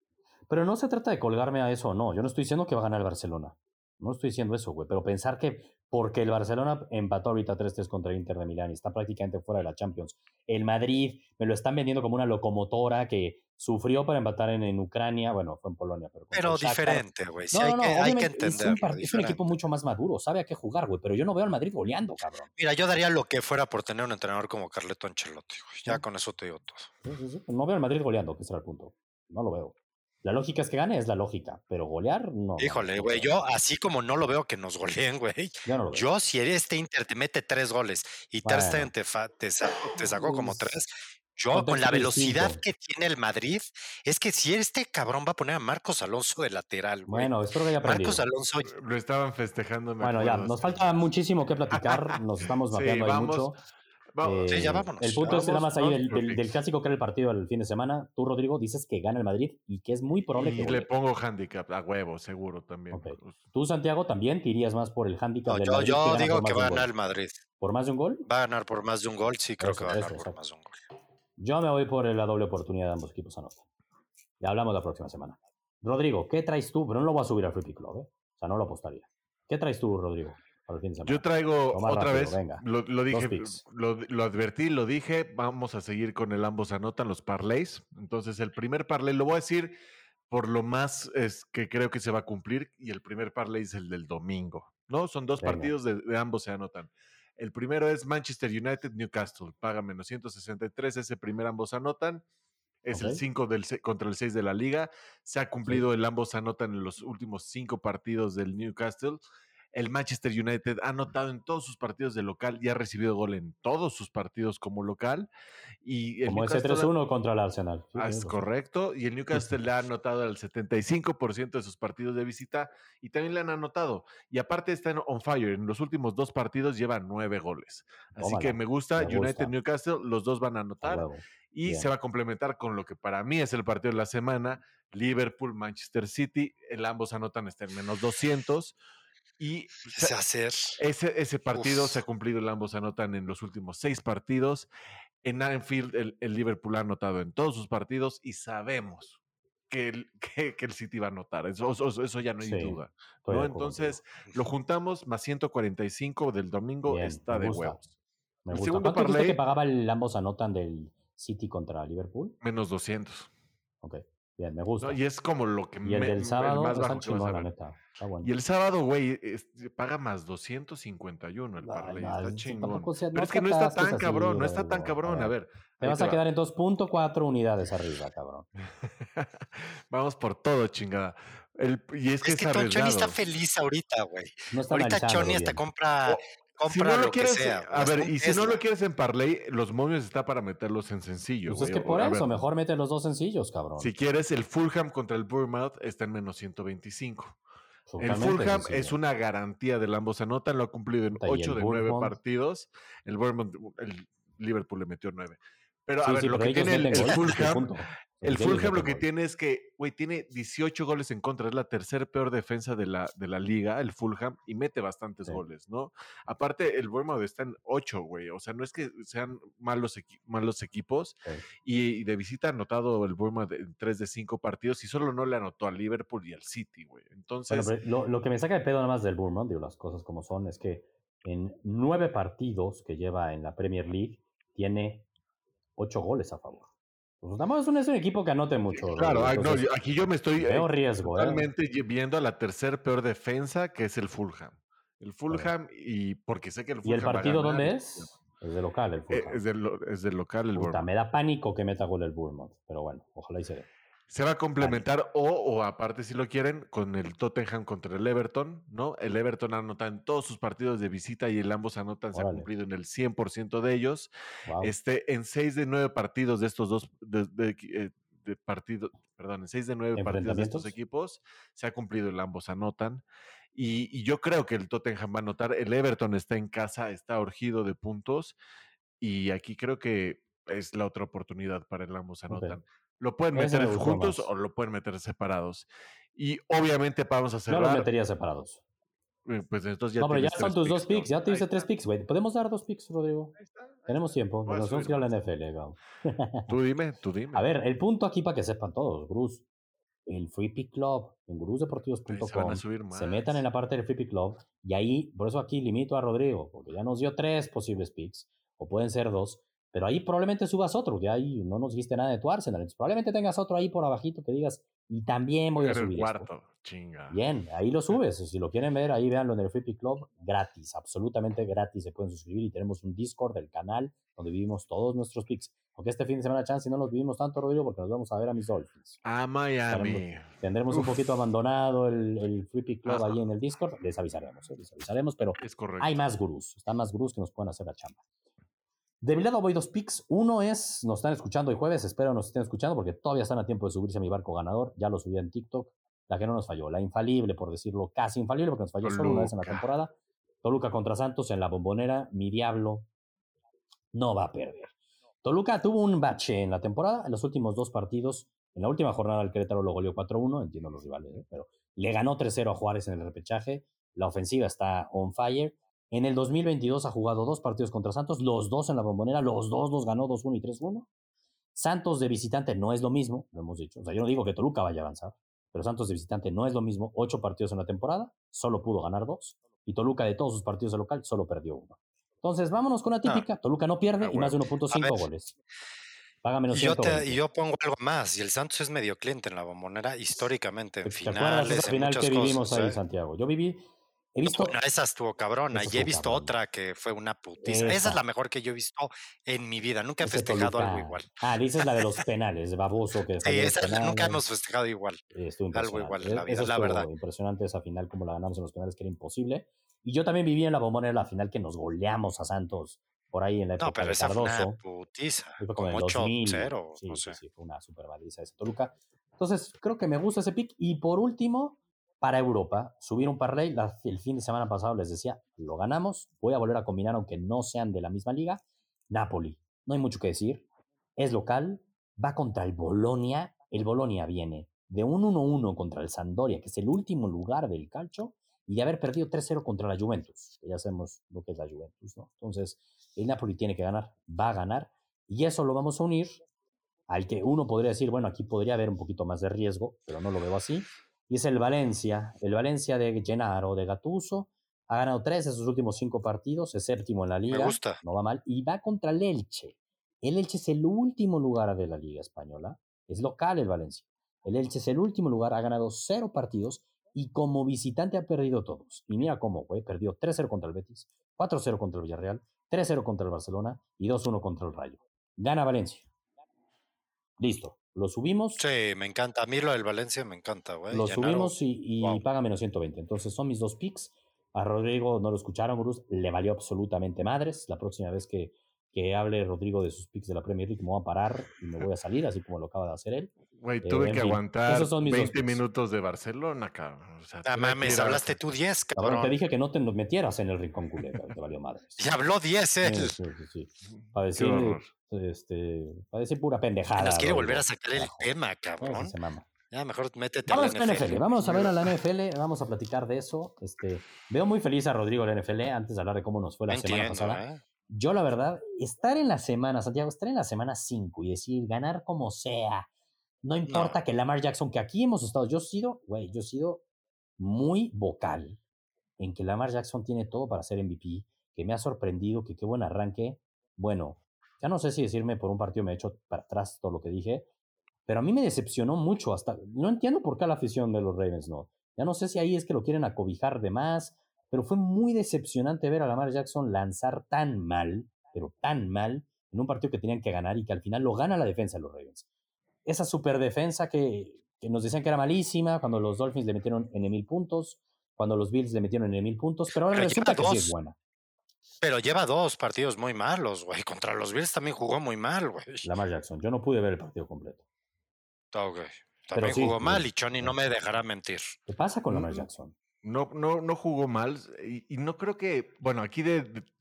Pero no se trata de colgarme a eso, no. Yo no estoy diciendo que va a ganar el Barcelona. No estoy diciendo eso, güey. Pero pensar que porque el Barcelona empató ahorita 3-3 contra el Inter de Milán y está prácticamente fuera de la Champions. El Madrid me lo están vendiendo como una locomotora que sufrió para empatar en, en Ucrania. Bueno, fue en Polonia, pero. Pero diferente, güey. Sí, No, hay, no, no, que, hay que obviamente es un, entenderlo. es un equipo mucho más maduro, sabe a qué jugar, güey. Pero yo no veo al Madrid goleando, cabrón. Mira, yo daría lo que fuera por tener un entrenador como Carleto Ancelotti, güey. Ya Sí. con eso te digo todo. Sí. No veo al Madrid goleando, que será el punto. No lo veo. La lógica es que gane, es la lógica. Pero golear, no. Híjole, güey, yo así como no lo veo que nos goleen, güey. Yo no. Yo, si este Inter te mete tres goles y Ter Bueno. Stegen te, fa- te, sa- te sacó como Pues, tres, yo con la velocidad que tiene el Madrid, es que si este cabrón va a poner a Marcos Alonso de lateral, güey. Bueno, espero que haya aprendido. Marcos Alonso, Lo estaban festejando. me Bueno, ya, nos sí. falta muchísimo que platicar, nos estamos Sí, mapeando ahí vamos, mucho. Vamos, Sí, ya Eh, vámonos. El punto es que nada Vamos, más ahí vamos del, clásico que era el partido el fin de semana. Tú, Rodrigo, dices que gana el Madrid y que es muy probable que y le pongo handicap a huevo, seguro también. Pues, Tú, Santiago, también te irías más por el handicap no, del yo, Madrid. yo digo que va a ganar el Madrid. ¿Por más de un gol? Va a ganar por más de un gol, sí, creo Eso, que va a eso, ganar por exacto. más de un gol. Yo me voy por la doble oportunidad de ambos equipos anotan. Ya hablamos la próxima semana. Rodrigo, ¿qué traes tú? Pero no lo voy a subir al Free Pick Club, ¿eh? O sea, no lo apostaría. ¿Qué traes tú, Rodrigo, el fin de semana? Yo traigo otra rápido, vez, venga. lo, lo dije, lo, lo advertí, lo dije, vamos a seguir con el ambos anotan los parlays. Entonces, el primer parlay lo voy a decir por lo más es que creo que se va a cumplir y el primer parlay es el del domingo, ¿no? Son dos Venga. partidos de, de ambos se anotan. El primero es Manchester United Newcastle, paga menos 163, ese primer ambos anotan. Es el Ok. 5 del, contra el 6 de la liga. Se ha cumplido el ambos anotan en los últimos cinco partidos del Newcastle. El Manchester United ha anotado en todos sus partidos de local y ha recibido gol en todos sus partidos como local. Y el Como ese Newcastle- 3-1 contra el Arsenal. Sí, Ah, es correcto. Y el Newcastle le ha anotado al 75% de sus partidos de visita y también le han anotado. Y aparte está en on fire. En los últimos dos partidos lleva nueve goles. Así que me gusta. me gusta. United Newcastle, los dos van a anotar. Y Bien. se va a complementar con lo que para mí es el partido de la semana. Liverpool, Manchester City. El ambos anotan está en menos 200. Y Ese hacer. ese, ese partido Uf. se ha cumplido, el ambos anotan en los últimos seis partidos. En Anfield, el, el Liverpool ha anotado en todos sus partidos y sabemos que el, que, que el City va a anotar. Eso, eso, eso ya no hay Sí, duda. ¿no? Entonces, lo juntamos más 145 del domingo Bien, está de huevos. Me el gusta. segundo ¿Cuánto parlay- que pagaba el ambos anotan del City contra Liverpool? Menos 200. Ok, bien, me gusta. ¿no? Y es como lo que Y el me- del sábado más está bajo que chingón, la ver. neta. Está bueno. Y el sábado, güey, es- paga más 251 el Ay, parlay. está chingón. tampoco sea- Pero no es que no está tan así, cabrón, no está tan cabrón. A ver. Te vas te a va. quedar en 2.4 unidades arriba, cabrón. Vamos por todo, chingada. y es que es, que Choni está feliz ahorita, güey. ahorita Choni hasta compra, compra si no lo, quieres, que sea. A ver, y si no lo quieres en parlay, los momios está para meterlos en sencillos. Pues es que por eso, mejor mete los dos sencillos, cabrón. Si quieres, el Fulham contra el Bournemouth está en menos 125. El Fulham es una garantía del ambos anotan, lo ha cumplido en 8 de 9 partidos. El Bournemouth, el Liverpool le metió 9. Pero a ver, lo que tiene el, Fulham, el Fulham lo que tiene es que, güey, tiene 18 goles en contra, es la tercera peor defensa de la, de la liga, el Fulham, y mete bastantes goles, ¿no? Aparte, el Bournemouth está en 8, güey, o sea, no es que sean malos, malos equipos, y, de visita ha anotado el Bournemouth en 3 de 5 partidos, y solo no le anotó al Liverpool y al City, güey. Entonces... lo, lo, que me saca de pedo nada más del Bournemouth, digo, las cosas como son, es que en 9 partidos que lleva en la Premier League, tiene 8 goles a favor. Pues nada un, es un equipo que anote mucho. Claro, aquí yo me estoy veo eh, riesgo, ¿eh? viendo a la tercer peor defensa, que es el Fulham. El Fulham, y porque sé que el Fulham. ¿Y el partido dónde es? Es de local, el eh, Fulham. Es, del, es del local, el Puta, Me da pánico que meta gol el Bournemouth, pero bueno, ojalá y se dé. Se va a complementar o, o aparte si lo quieren, con el Tottenham contra el Everton, ¿no? El Everton anota en todos sus partidos de visita y el ambos anotan, se ha cumplido en el 100% de ellos. Este, en seis de nueve partidos de estos dos de, eh, partidos, perdón, en seis de nueve partidos de estos equipos se ha cumplido el ambos anotan. Y, y, yo creo que el Tottenham va a anotar. El Everton está en casa, está urgido de puntos. Y aquí creo que es la otra oportunidad para el ambos anotan. Lo pueden meter juntos o lo pueden meter separados. Y obviamente vamos a cerrar. Yo los metería separados. Eh, pues entonces ya no, pero ya son tus dos picks, ya te hice tres picks, güey. ¿Podemos dar dos picks, Rodrigo? Tenemos tiempo, nos vamos a ir a la NFL, Tú dime, tú dime. A ver, el punto aquí para que sepan todos, Bruce, el Free Pick Club en gurusdeportivos.com se, se metan en la parte del Free Pick Club y ahí, por eso aquí limito a Rodrigo, porque ya nos dio tres posibles picks, o pueden ser dos, pero ahí probablemente subas otro, que ahí no nos dijiste nada de tu Arsenal. Entonces, probablemente tengas otro ahí por abajito que digas, y también voy a subir. El cuarto, chinga. Bien, ahí lo subes. Si lo quieren ver, ahí véanlo en el Free Pick Club, gratis, absolutamente gratis. Se pueden suscribir y tenemos un Discord del canal donde vivimos todos nuestros picks. Aunque este fin de semana, chance, no los vivimos tanto, Rodrigo, porque nos vamos a ver a mis Dolphins. A Miami. Tendremos, un poquito abandonado el, el Free Pick Club ahí en el Discord. Les avisaremos, ¿eh? les avisaremos, pero hay más gurús. Están más gurús que nos pueden hacer la chamba. De mi lado voy dos picks. Uno es, nos están escuchando hoy jueves, espero nos estén escuchando porque todavía están a tiempo de subirse a mi barco ganador. Ya lo subí en TikTok. La que no nos falló, la infalible, por decirlo, casi infalible, porque nos falló solo una vez en la temporada. Toluca contra Santos en la bombonera. Mi diablo no va a perder. Toluca tuvo un bache en la temporada, en los últimos dos partidos. En la última jornada el Querétaro lo goleó 4-1, entiendo los rivales, ¿eh? pero le ganó 3-0 a Juárez en el repechaje. La ofensiva está on fire. En el 2022 ha jugado dos partidos contra Santos, los dos en la bombonera, los dos los ganó 2-1 y 3-1. Santos de visitante no es lo mismo, lo hemos dicho. O sea, yo no digo que Toluca vaya a avanzar, pero Santos de visitante no es lo mismo. Ocho partidos en la temporada, solo pudo ganar dos. Y Toluca de todos sus partidos de local solo perdió uno. Entonces, vámonos con la típica. Toluca no pierde ah, y más de 1.5 goles. Paga menos y yo, y yo pongo algo más. Y el Santos es medio cliente en la bombonera históricamente en finales. ¿Te final que vivimos ahí en ¿eh? Santiago? Yo viví He visto. esa estuvo cabrona. y he visto otra que fue una putiza. Esa. es la mejor que yo he visto en mi vida. Nunca he festejado algo igual. Ah, dices la de los penales, baboso. Que sí, esa nunca hemos festejado igual. algo igual en la vida, la verdad. Impresionante esa final, como la ganamos en los penales, que era imposible. Y yo también viví en la bombonera la final que nos goleamos a Santos por ahí en la época no, pero de esa Cardoso. Fue una putiza. Fue como, 8-0. Sí, no sé. sí, fue una super baliza esa Toluca. Entonces, creo que me gusta ese pick. Y por último, para Europa, subir un parlay, el fin de semana pasado les decía, lo ganamos, voy a volver a combinar aunque no sean de la misma liga, Napoli, no hay mucho que decir, es local, va contra el Bolonia, el Bolonia viene de un 1-1 contra el Sandoria, que es el último lugar del calcio, y de haber perdido 3-0 contra la Juventus, que ya sabemos lo que es la Juventus, ¿no? Entonces, el Napoli tiene que ganar, va a ganar, y eso lo vamos a unir al que uno podría decir, bueno, aquí podría haber un poquito más de riesgo, pero no lo veo así, y es el Valencia, el Valencia de Gennaro, de Gatuso. Ha ganado tres de sus últimos cinco partidos, es séptimo en la liga. Me gusta. No va mal. Y va contra el Elche. El Elche es el último lugar de la liga española. Es local el Valencia. El Elche es el último lugar, ha ganado cero partidos y como visitante ha perdido todos. Y mira cómo, güey, perdió 3-0 contra el Betis, 4-0 contra el Villarreal, 3-0 contra el Barcelona y 2-1 contra el Rayo. Gana Valencia. Listo. Lo subimos. Sí, me encanta. A mí lo del Valencia me encanta, güey. Lo subimos y, paga menos 120. Entonces son mis dos picks. A Rodrigo no lo escucharon, Bruce. Le valió absolutamente madres. La próxima vez que, que hable Rodrigo de sus picks de la Premier League, me voy a parar y me voy a salir, así como lo acaba de hacer él. Güey, tuve que aguantar 20 minutos de Barcelona, cabrón. O sea, ah, mames, hablaste tú 10, cabrón. Te dije que no te metieras en el rincón culero, te valió madre. y habló 10 él. Sí, sí, sí. Para decir, este, para decir pura pendejada. Nos quiere volver a sacar el tema, cabrón. Ya, mejor métete vamos a la NFL. Vamos a ver a la NFL, vamos a platicar de eso. Este, veo muy feliz a Rodrigo de la NFL antes de hablar de cómo nos fue la semana pasada. ¿eh? Yo, la verdad, estar en la semana, Santiago, estar en la semana 5 y decir ganar como sea, no importa que Lamar Jackson, que aquí hemos estado, yo he sido, güey, yo he sido muy vocal en que Lamar Jackson tiene todo para ser MVP, que me ha sorprendido, que qué buen arranque. Bueno, ya no sé si decirme por un partido me he hecho para atrás todo lo que dije, pero a mí me decepcionó mucho. Hasta no entiendo por qué la afición de los Ravens no. Ya no sé si ahí es que lo quieren acobijar de más, pero fue muy decepcionante ver a Lamar Jackson lanzar tan mal, pero tan mal, en un partido que tenían que ganar y que al final lo gana la defensa de los Ravens esa super defensa que, nos decían que era malísima, cuando los Dolphins le metieron en mil puntos, cuando los Bills le metieron en mil puntos, pero ahora resulta que sí es buena. Pero lleva dos partidos muy malos, güey. Contra los Bills también jugó muy mal, güey. Lamar Jackson, yo no pude ver el partido completo. Ok. También jugó mal y Johnny no me dejará mentir. ¿Qué pasa con Lamar Jackson? No, no, no jugó mal y, no creo que, bueno, aquí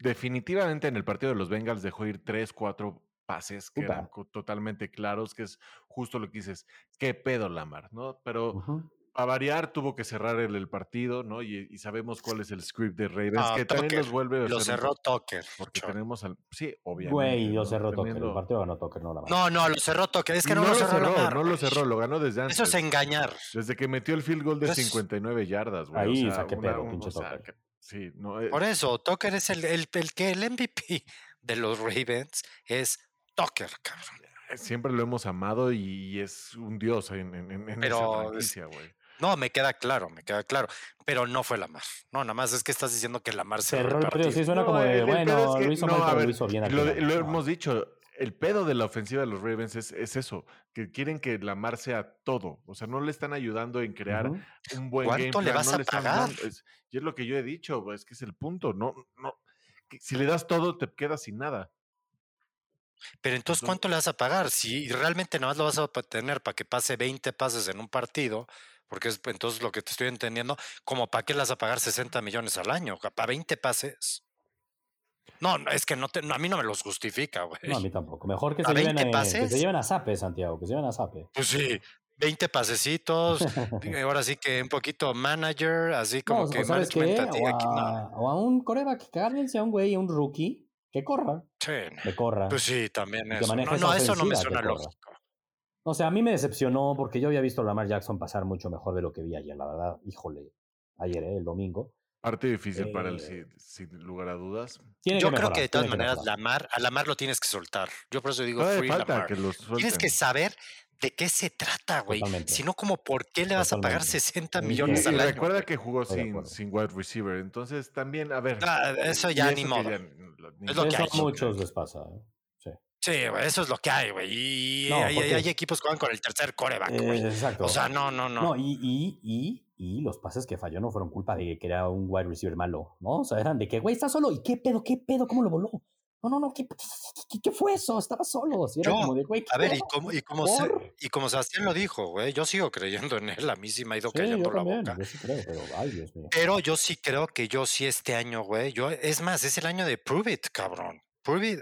definitivamente en el partido de los Bengals dejó ir tres, cuatro pases que eran totalmente claros, que es justo lo que dices, qué pedo Lamar, ¿no? Pero a variar tuvo que cerrar el, el partido, ¿no? Y, sabemos cuál es el script de Ravens, que también los vuelve a Lo cerró Tucker. Porque tenemos al... Sí, obviamente. Güey, lo cerró Tucker. El partido ganó Tucker, no Lamar. No, no, lo cerró Tucker. Es que no, lo cerró, Lamar, No lo cerró, lo ganó desde antes. Eso es engañar. Desde que metió el field goal de 59 yardas, güey. Ahí o sea, pedo, pinche Tucker. Sí, no, Por eso, Tucker es el, el, el que el MVP de los Ravens es Tucker, cabrón. Eh, siempre lo hemos amado y es un dios en, en, esa franquicia, güey. No, me queda claro, me queda claro. Pero no fue Lamar. No, nada más es que estás diciendo que Lamar se cerró el partido. Sí, suena como de, bueno, lo hizo mal, lo hizo bien. Lo, lo hemos dicho. El pedo de la ofensiva de los Ravens es, es, eso, que quieren que Lamar sea todo. O sea, no le están ayudando en crear un buen ¿Cuánto game le vas a pagar? es, y es lo que yo he dicho, es que es el punto. No, no, si le das todo, te quedas sin nada. Pero entonces, ¿cuánto le vas a pagar? Si realmente nada más lo vas a tener para que pase 20 pases en un partido, porque es entonces lo que te estoy entendiendo, como para qué le vas a pagar 60 millones al año, para 20 pases. No, es que no, te, a mí no me los justifica, güey. No, a mí tampoco. Mejor que se, lleven, a, que se lleven a Zape, Santiago, que se lleven a Zape. Pues sí, 20 pasecitos, ahora sí que un poquito manager, así como que management. O a, o a un coreback, cárguense a un güey, a un rookie, que corra. Sí. Que corra. Pues sí, también eso. No, no eso no me suena lógico. O sea, a mí me decepcionó porque yo había visto a Lamar Jackson pasar mucho mejor de lo que vi ayer, la verdad. Híjole, ayer, ¿eh? el domingo. Parte difícil para él, eh, sin, lugar a dudas. yo creo que de todas maneras, Lamar, a Lamar lo tienes que soltar. Yo por eso digo free Lamar. tienes que saber de qué se trata, güey. Si no, como por qué le vas a pagar 60 millones al año. Recuerda que jugó sin, sin, wide receiver, entonces también, a ver. Ah, eso ya ni modo. es lo que hay. muchos les pasa. ¿eh? Sí. Sí, eso es lo que hay, güey. Y hay, equipos que van con el tercer coreback, güey. exacto. O sea, no, no, no. No, y, y, y, y, los pases que falló no fueron culpa de que era un wide receiver malo, ¿no? O sea, eran de que, güey, está solo. ¿Y qué pedo, qué pedo, cómo lo voló? No, no, no, ¿qué, qué, fue eso? Estaba solo. a ver, y como, y, como y como Sebastián lo dijo, güey, yo sigo creyendo en él. A mí sí me ha ido cayendo la boca. Yo sí creo, pero, ay, Dios mío. pero yo sí creo que yo sí este año, güey, yo, es más, es el año de Prove It, cabrón.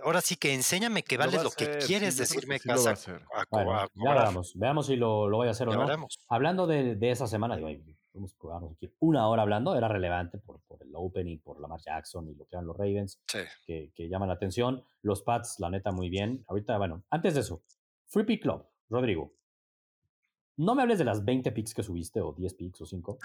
Ahora sí que enséñame que vales lo, que quieres decirme, sí casa. ya veamos, veamos si lo, lo voy a hacer o no. Hablando de, de esa semana, digo, vamos aquí una hora hablando, era relevante por, por, el opening, por Lamar Jackson y lo que eran los Ravens, que, que, llaman la atención. Los Pats, la neta, muy bien. Ahorita, bueno, antes de eso, Free Pick Club, Rodrigo. No me hables de las 20 picks que subiste, o 10 picks, o 5.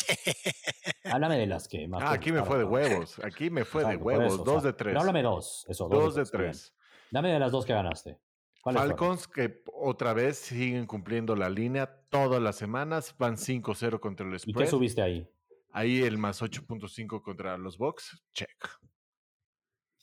háblame de las que más. Ah, aquí me fue de huevos. Aquí me fue de huevos. dos de tres. Pero háblame dos. Eso, dos, de, tres. Dame de las dos que ganaste. Falcons que otra vez siguen cumpliendo la línea todas las semanas, van 5-0 contra el spread. ¿Y qué subiste ahí? Ahí el más 8.5 contra los Bucks, check.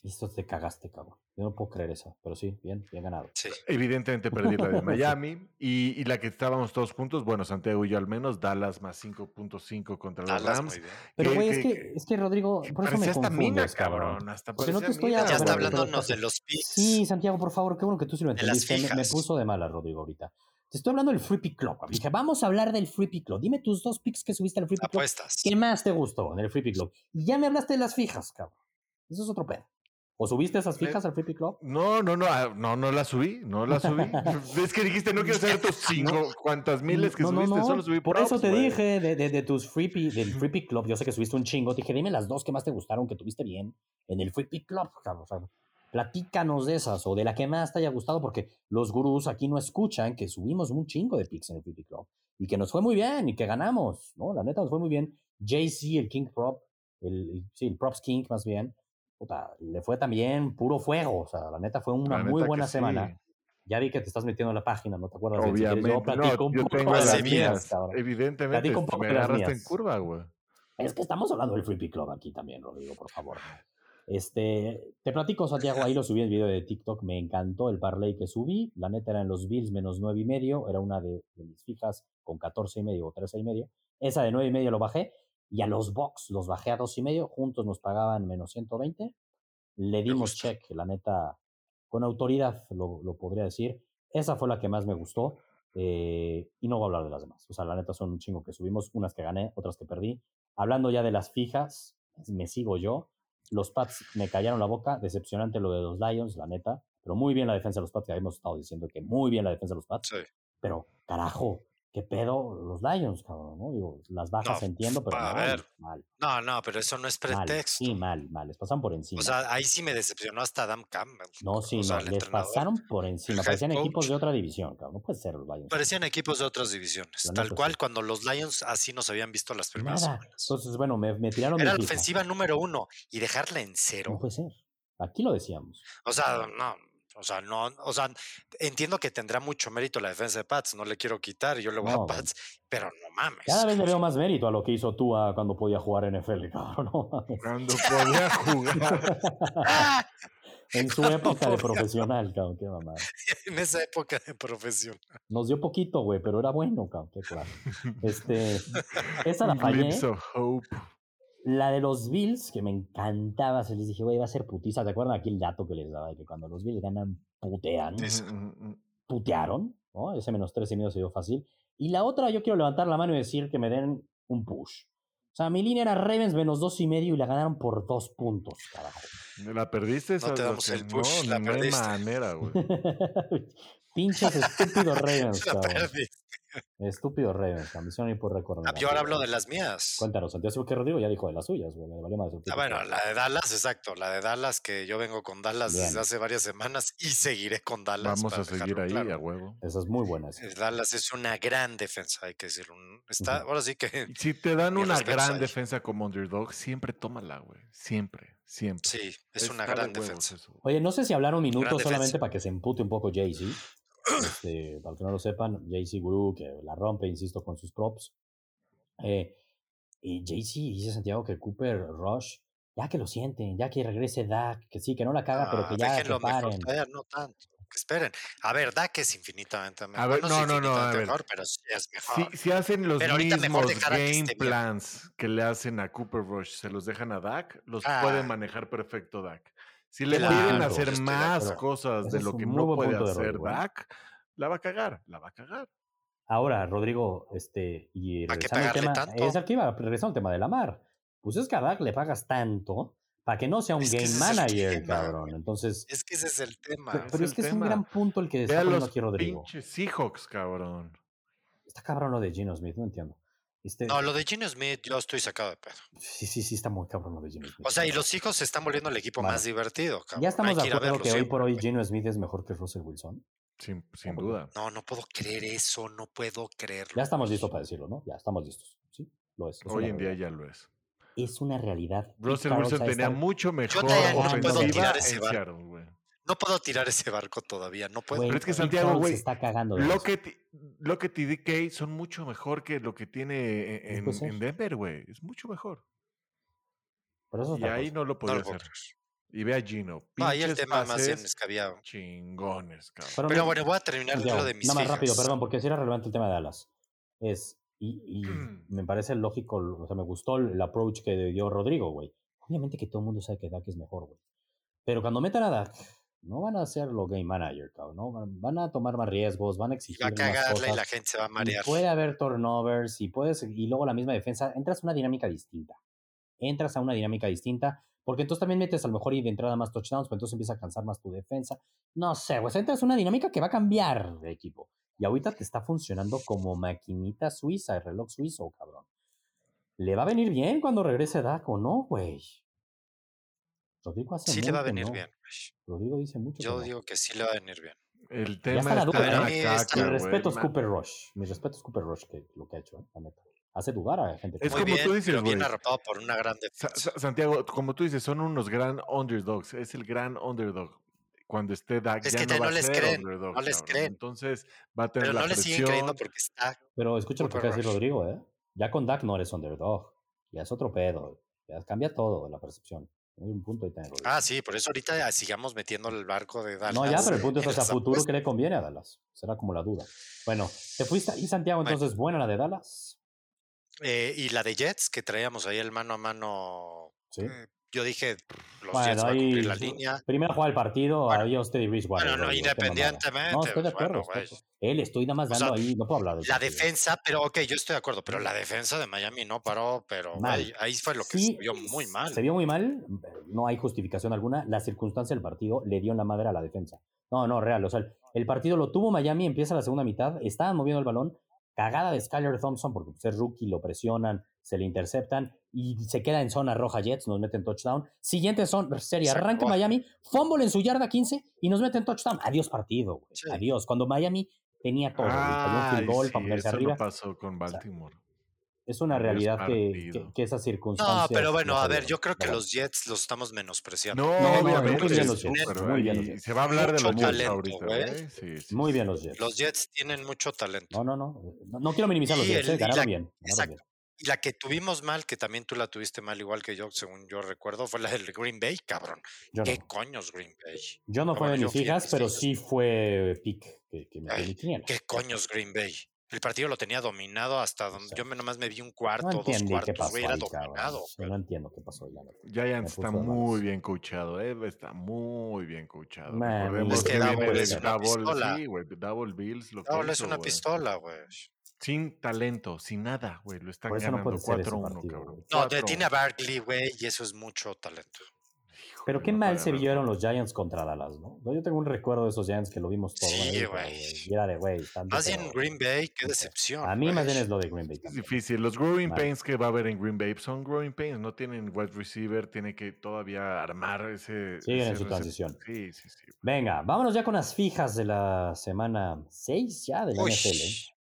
Esto te cagaste, cabrón. Yo no puedo creer eso, pero sí, bien, bien ganado. Sí. Evidentemente perdí la de Miami y, y la que estábamos todos juntos, bueno, Santiago y yo al menos, Dallas más 5.5 contra los Dallas, Rams. muy bien. Pero, güey, es que- es que Rodrigo, por eso me hasta mina, confundes, cabrón. cabrón. Hasta Porque no te estoy Ya está hablándonos de los picks. Sí, Santiago, por favor, qué bueno que tú sí lo De las entendiste. Me, me puso de mala, Rodrigo, ahorita. Te estoy hablando del Free Pick Club. Dije, vamos a hablar del Free Pick Club. Dime tus dos picks que subiste al Free Pick Club. Apuestas. ¿Qué más te gustó en el Free Pick Club? Y ya me hablaste de las fijas, cabrón. Eso es otro pedo. ¿O subiste esas fijas al Pick Club? No, no, no, ah, no, no la subí, no la subí. es que dijiste, no quiero saber tus cinco, cuántas miles que No, subiste, no. solo subí Por props, eso te dije de, de- de tus free pi- del Free Pick Club. Yo sé que subiste un chingo. Te dije, dime las dos que más te gustaron, que tuviste bien en el Free Pick Club. cabrón. O sea, platícanos de esas o de la que más te haya gustado, porque los gurús aquí no escuchan que subimos un chingo de picks en el Pick Club y que nos fue muy bien y que ganamos. ¿no? La neta nos fue muy bien. JC, el King Prop, el, el- sí, el Props King más bien, puta, le fue también puro fuego. O sea, la neta fue una La muy buena sí. semana. Ya vi que te estás metiendo en la página, ¿no te acuerdas? bien? Si Obviamente, yo platico no, un yo poco tengo de las mías, mías, evidentemente, Platico un poco me de las agarraste en mías. curva, güey. Es que estamos hablando del Pick Club aquí también, Rodrigo, por favor. Este, te platico, Santiago, ahí lo subí el video de TikTok, me encantó el parlay que subí, la neta eran los Bills menos nueve y medio, era una de, de mis fijas con 14 y medio o 13 y medio, esa de nueve y medio lo bajé, y a los Bucks los bajé a dos y medio, juntos nos pagaban menos 120, le dimos check, la neta, con autoridad lo, lo podría decir, esa fue la que más me gustó, eh, y no voy a hablar de las demás, o sea, la neta son un chingo que subimos, unas que gané, otras que perdí, hablando ya de las fijas, me sigo yo, los Pats me callaron la boca, decepcionante lo de los Lions, la neta, pero muy bien la defensa de los Pats, que habíamos estado diciendo que muy bien la defensa de los Pats, Sí. pero carajo, qué pedo los Lions, cabrón, ¿no? Digo, las bajas No, entiendo, pero a mal, ver, mal, No, no, pero eso no es mal, pretexto. sí, mal, mal, les pasaron por encima. O sea, ahí sí me decepcionó hasta Adam Campbell. no, sí, sea, no, les pasaron por encima, parecían equipos de otra división, cabrón, no puede ser los Lions. Parecían equipos de otras divisiones. Tal cual cuando los Lions así nos habían visto las primeras Nada, semanas. entonces, bueno, me, me tiraron Era mi ofensiva número uno y dejarla en No cero. puede ser, aquí lo decíamos. O sea, no. O sea, no, o sea, entiendo que tendrá mucho mérito la defensa de Pats, no le quiero quitar, yo le voy No, a Pats, pero no mames. Cada vez le veo más mérito a lo que hizo Tua cuando podía jugar NFL, cabrón. no mames. Cuando podía jugar. En su Cuando época de profesional, cabrón, qué mamada. en esa época de profesión. Nos dio poquito, güey, pero era bueno, cabrón, qué claro. Este, esa la fallé. of hope. La de los Bills, que me encantaba, se les dije, güey, va a ser putiza. ¿Te acuerdan aquí el dato que les daba? De que cuando los Bills ganan, putean. Mm, mm. Putearon, ¿no? Ese menos tres y medio se dio fácil. Y la otra, yo quiero levantar la mano y decir que me den un push. O sea, mi línea era Ravens menos dos y medio y la ganaron por dos puntos, carajo. ¿La perdiste? No te damos el push, no, la no hay perdiste. manera, güey. Pinches estúpidos Ravens, La cabrón. perdí. Estúpidos Ravens, cabrón. Misión y por récord. Ah, Yo ahora hablo de las mías. Cuéntanos, Santiago ¿qué Rodrigo ya dijo de las suyas, güey. Valió más Ah, bueno, la de Dallas, exacto. La de Dallas, que yo vengo con Dallas Bien. desde hace varias semanas y seguiré con Dallas. Vamos para a seguir ahí, claro. a huevo. Esa es muy buena. esa. Eh, Dallas es una gran defensa, hay que decirlo. Está, ahora sí que Si te dan una gran ahí. defensa como underdog, siempre tómala, güey. Siempre, siempre. sí, es una Está de gran defensa. eso. Oye, no sé si hablar un minuto solamente defensa. para que se empute un poco Jay-Z. Este, para que no lo sepan, Jay-Z Guru, que la rompe, insisto, con sus props. Eh, y Jay-Z dice Santiago que Cooper Rush, ya que lo sienten, ya que regrese Dak, que sí, que no la caga, pero Ah, que ya se paren. mejor no tanto. Que esperen. A ver, Dak es infinitamente mejor. A ver, no, no, no, no, a infinitamente ver. mejor, pero sí es Si, mejor. si hacen los Pero mejor mismos que game bien. plans que le hacen a Cooper Rush, se los dejan a Dak, los Ah. puede manejar perfecto Dak. Si le Claro, piden hacer estoy más cosas Ese de lo que no puede hacer Rodrigo. Dak, la va a cagar, la va a cagar. Ahora, Rodrigo, este, y ¿Para qué regresando al tema, pagarle tanto? es al que iba, regresando al tema de la mar. Pues es que a Dak le pagas tanto para que no sea un Es que game manager, tema, cabrón. Entonces, Es que ese es el tema. pero, es pero es el que es un gran punto el que está poniendo los aquí Rodrigo. pinches Seahawks, cabrón. Está cabrón lo de Gino Smith, no entiendo. Este, No, lo de Gino Smith, yo estoy sacado de pedo. Sí, sí, sí, está muy cabrón lo de Gino Smith. O sea, y los hijos se están volviendo el equipo más divertido. cabrón. Ya estamos Hay de acuerdo verlo que hoy por hoy. Gino Smith es mejor que Russell Wilson. Sin, duda. No, no puedo creer eso, no puedo creerlo. Ya estamos listos para decirlo, ¿no? Ya estamos listos. Sí, lo es. es Hoy en día ya lo es. Es una realidad. Russell Wilson tenía mucho mejor no puedo tirar ese en. Seattle. No puedo tirar ese barco todavía, no puedo. Pero es que Santiago, güey, está cagando. Lockett, Lockett y DK son mucho mejor que lo que tiene Sí, en, Denver, güey. Es mucho mejor. Pero eso es Y ahí cosa. no lo No podía hacer. Y ve a Gino. No, ahí el tema más bien. Chingones, cabrón. Pero, bueno, voy a terminar lo de mis nada más rápido, perdón, porque si era relevante el tema de Dallas. Es, y, y me parece lógico, o sea, me gustó el, el approach que dio Rodrigo, güey. Obviamente que todo el mundo sabe que Dak es mejor, güey. Pero cuando metan a Dak, no van a hacerlo game manager, cabrón, ¿no? Van, a tomar más riesgos, van a exigir va a más cagarla y la gente se va a y marear. puede haber turnovers y puedes y luego la misma defensa entras a una dinámica distinta entras a una dinámica distinta porque entonces también metes a lo mejor y de entrada más touchdowns pero entonces empieza a cansar más tu defensa no sé pues entras a una dinámica que va a cambiar de equipo y ahorita te está funcionando como maquinita suiza el reloj suizo cabrón le va a venir bien cuando regrese Dak o no güey Rodrigo hace Sí le va a mucho, venir ¿no? bien. Rodrigo dice mucho que Yo no. digo que sí le va a venir bien. El tema está la es duda, que ¿eh? la A mí esta- caca, Mi respeto es Cooper Rush. Mi respeto es Cooper Rush, que lo que ha hecho, ¿eh? la neta. Hace dudar a gente. que Es Muy no. como bien, tú dices, bien güey. arropado por una gran Sa- defensa. Sa- Santiago, como tú dices, son unos gran underdogs. Es el gran underdog. Cuando esté Dak, Es ya que no va no a les ser creen, underdog, no les cabrón. creen. Entonces va a tener Pero la no le siguen creyendo presión. porque está. Pero escucha lo que acaba de decir. Rodrigo, ¿eh? Ya con Dak no eres underdog. Ya es otro pedo. Ya cambia todo la percepción. Hay un punto ahí también, Rodrigo. Ah, sí, por eso ahorita ya sigamos metiendo el barco de Dallas. No, ya, pero el punto es las futuro que le conviene a Dallas. Será como la duda. Bueno, te fuiste ahí, Santiago, Bueno. entonces, buena la de Dallas. Eh, y la de Jets, que traíamos ahí el mano a mano. Sí. eh, yo dije, los Bueno, Jets van a cumplir la línea. primera jugada del partido, Bueno. adiós Teddy Bridgewater. Bueno, no, independientemente. No, estoy de pues, acuerdo. bueno, estoy-. Él, estoy nada más O sea, dando ahí, no puedo hablar de La defensa, pero ok, yo estoy de acuerdo, pero la defensa de Miami no paró, pero ahí fue lo que Sí, se vio muy mal. Se vio muy mal, no hay justificación alguna. La circunstancia del partido le dio en la madre a la defensa. No, no, real. O sea, el- el partido lo tuvo Miami, empieza la segunda mitad, estaban moviendo el balón, cagada de Skyler Thompson porque pues, es rookie, lo presionan, se le interceptan y se queda en zona roja Jets, nos meten touchdown. Siguiente son, serie, acabó. Miami, fumble en su yarda 15 y nos meten touchdown. Adiós partido, güey. Sí. Adiós. Cuando Miami tenía todo, tenía un goal sí, para ponerse eso arriba. pasó con Baltimore. Es una realidad que, que, que esas circunstancias. No, pero bueno, no a ver, yo creo que los Jets los estamos menospreciando. No, No, muy bien los Jets, muy bien los Jets. Se va a hablar de los Jets ahorita. Sí, sí, Muy bien los Jets. Los Jets tienen mucho talento. No, no, no. No, no quiero minimizar los Jets, el- eh, ganaron la- bien. ganaron exacto. bien. Y la que tuvimos mal, que también tú la tuviste mal igual que yo, según yo recuerdo, fue la del Green Bay, cabrón. Yo ¿Qué no, coños Green Bay? yo no fue de yo mis mis pero sí fue pick que, que me Ay. ¿Qué coños Green Bay? El partido lo tenía dominado hasta donde sea, yo me- nomás me vi un No cuarto, dos entiendo qué cuartos, pasó güey, era ahí, cabrón. dominado. Sí, no entiendo qué pasó ahí, la. Giants está muy bien coachado, eh, está muy bien coachado. Man, Es que que Double es una Double, pistola. sí, güey, Double Bills lo que No, es una pistola, güey. Sin talento, sin nada, güey, lo están no ganando puede ser ese 4-1, partido, cabrón. No, te- 4-1. tiene a Barkley, güey, y eso es mucho talento. Pero qué no mal se nada. vieron los Giants contra Dallas, ¿no? Yo tengo un recuerdo de esos Giants que lo vimos todo. Sí, güey. Y era de, güey, Más bien. Green Bay, qué No decepción. A mí más güey. bien es lo de Green Bay. Es también. difícil. Los growing pains que va a haber en Green Bay son growing pains. No tienen wide receiver. Tiene que todavía armar ese. Siguen en su transición. Sí, sí, sí. Venga, vámonos ya con las fijas de la semana 6 ya de la Uy. NFL.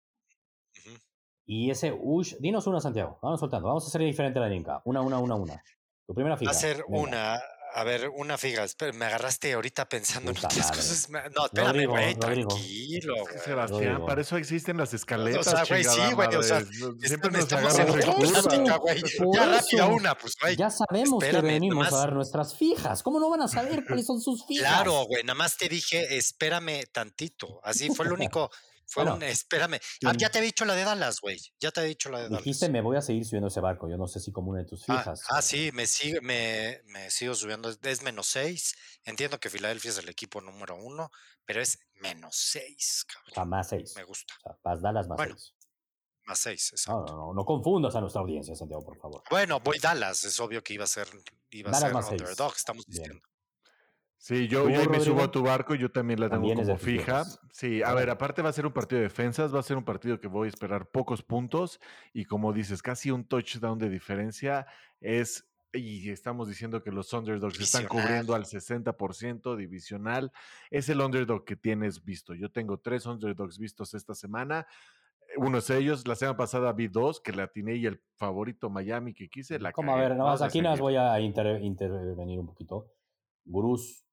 Y ese Ush, dinos una, Santiago. Vamos soltando. Vamos a hacer diferente la dinámica. Una, una, una, una. Tu primera Va fija. a ser venga. una. A ver, una figa. Espera, me agarraste ahorita pensando en Puta otras madre. cosas. No, espérame, Rodrigo, güey. Rodrigo. Tranquilo, güey. Sebastián, para eso existen las escaletas. O sea, güey, sí, güey, o sea. Siempre nos estamos agarras en en plática, güey. Ya rápida una, pues, güey. Ya sabemos espérame, que venimos nomás- a dar nuestras fijas. ¿Cómo no van a saber cuáles son sus fijas? Claro, güey. Nada más te dije, espérame tantito. Así fue el único. Fue Bueno, un, espérame. Ah, ya te he dicho la de Dallas, güey. Ya te he dicho la de Dallas. Dijiste, me voy a seguir subiendo ese barco. Yo no sé si como una de tus Ah, fijas. ah, sí, me sigo, me, me sigo subiendo. Es- menos seis. Entiendo que Filadelfia es el equipo número uno, pero es menos seis, O sea, cabrón. más seis. Me gusta. O sea, más Dallas, más Bueno, seis. Más seis, No, exacto. no, no, no confundas a nuestra audiencia, Santiago, por favor. Bueno, voy Dallas. Es obvio que iba a ser, iba a Dallas ser más seis. underdog, estamos Bien. diciendo. Sí, yo, ¿Tú, yo ahí me subo a tu barco y yo también la tengo También como fija. Sí, a ver, aparte va a ser un partido de defensas, va a ser un partido que voy a esperar pocos puntos y como dices, casi un touchdown de diferencia es, y estamos diciendo que los underdogs están cubriendo al 60% divisional, es el underdog que tienes visto. Yo tengo tres underdogs vistos esta semana. Uno de ellos, la semana pasada vi dos, que la atiné y el favorito Miami que quise, la Como a ver, nada más aquí seguir. voy a inter- intervenir un poquito. Gurús,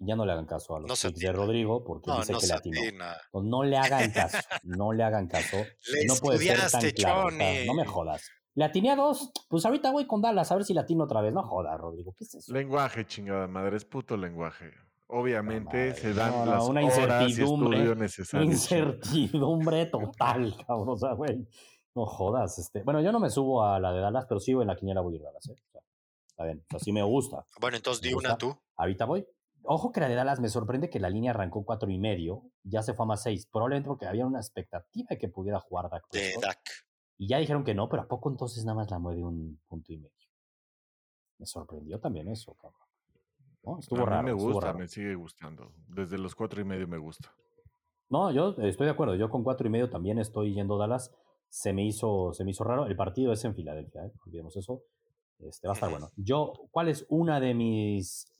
ya no le hagan caso a los No de. Rodrigo porque No, dice no que le se atinó. atina. No, le hagan caso, no le hagan caso. Le no puede ser tan claro. o sea, no me jodas. Le atiné a dos, pues ahorita voy con Dallas a ver si latino otra vez. No joda, Rodrigo, ¿qué es eso? Lenguaje, chingada madre, es puto lenguaje. Obviamente madre, se dan las una horas y incertidumbre, estudio necesario. Incertidumbre total, cabrón. O sea, güey. No jodas. Este. Bueno, yo no me subo a la de Dallas, pero sí en la quiniela voy a ir a Dallas, ¿eh? O sea, está bien. O sea, sí me gusta. Bueno, entonces di una tú. Ahorita voy. Ojo que la de Dallas me sorprende que la línea arrancó cuatro y medio, ya se fue a más seis, probablemente porque había una expectativa de que pudiera jugar Dak De Prescott, Dak. y ya dijeron que no, pero ¿a poco entonces nada más la mueve un punto y medio? Me sorprendió también eso, cabrón. ¿No? Estuvo a mí raro. me estuvo gusta, raro. me sigue gustando. Desde los cuatro y medio me gusta. No, yo estoy de acuerdo. Yo con cuatro y medio también estoy yendo a Dallas. Se me hizo, se me hizo raro. El partido es en Filadelfia, ¿eh? olvidemos eso. Este, va a estar bueno. Yo, ¿cuál es una de mis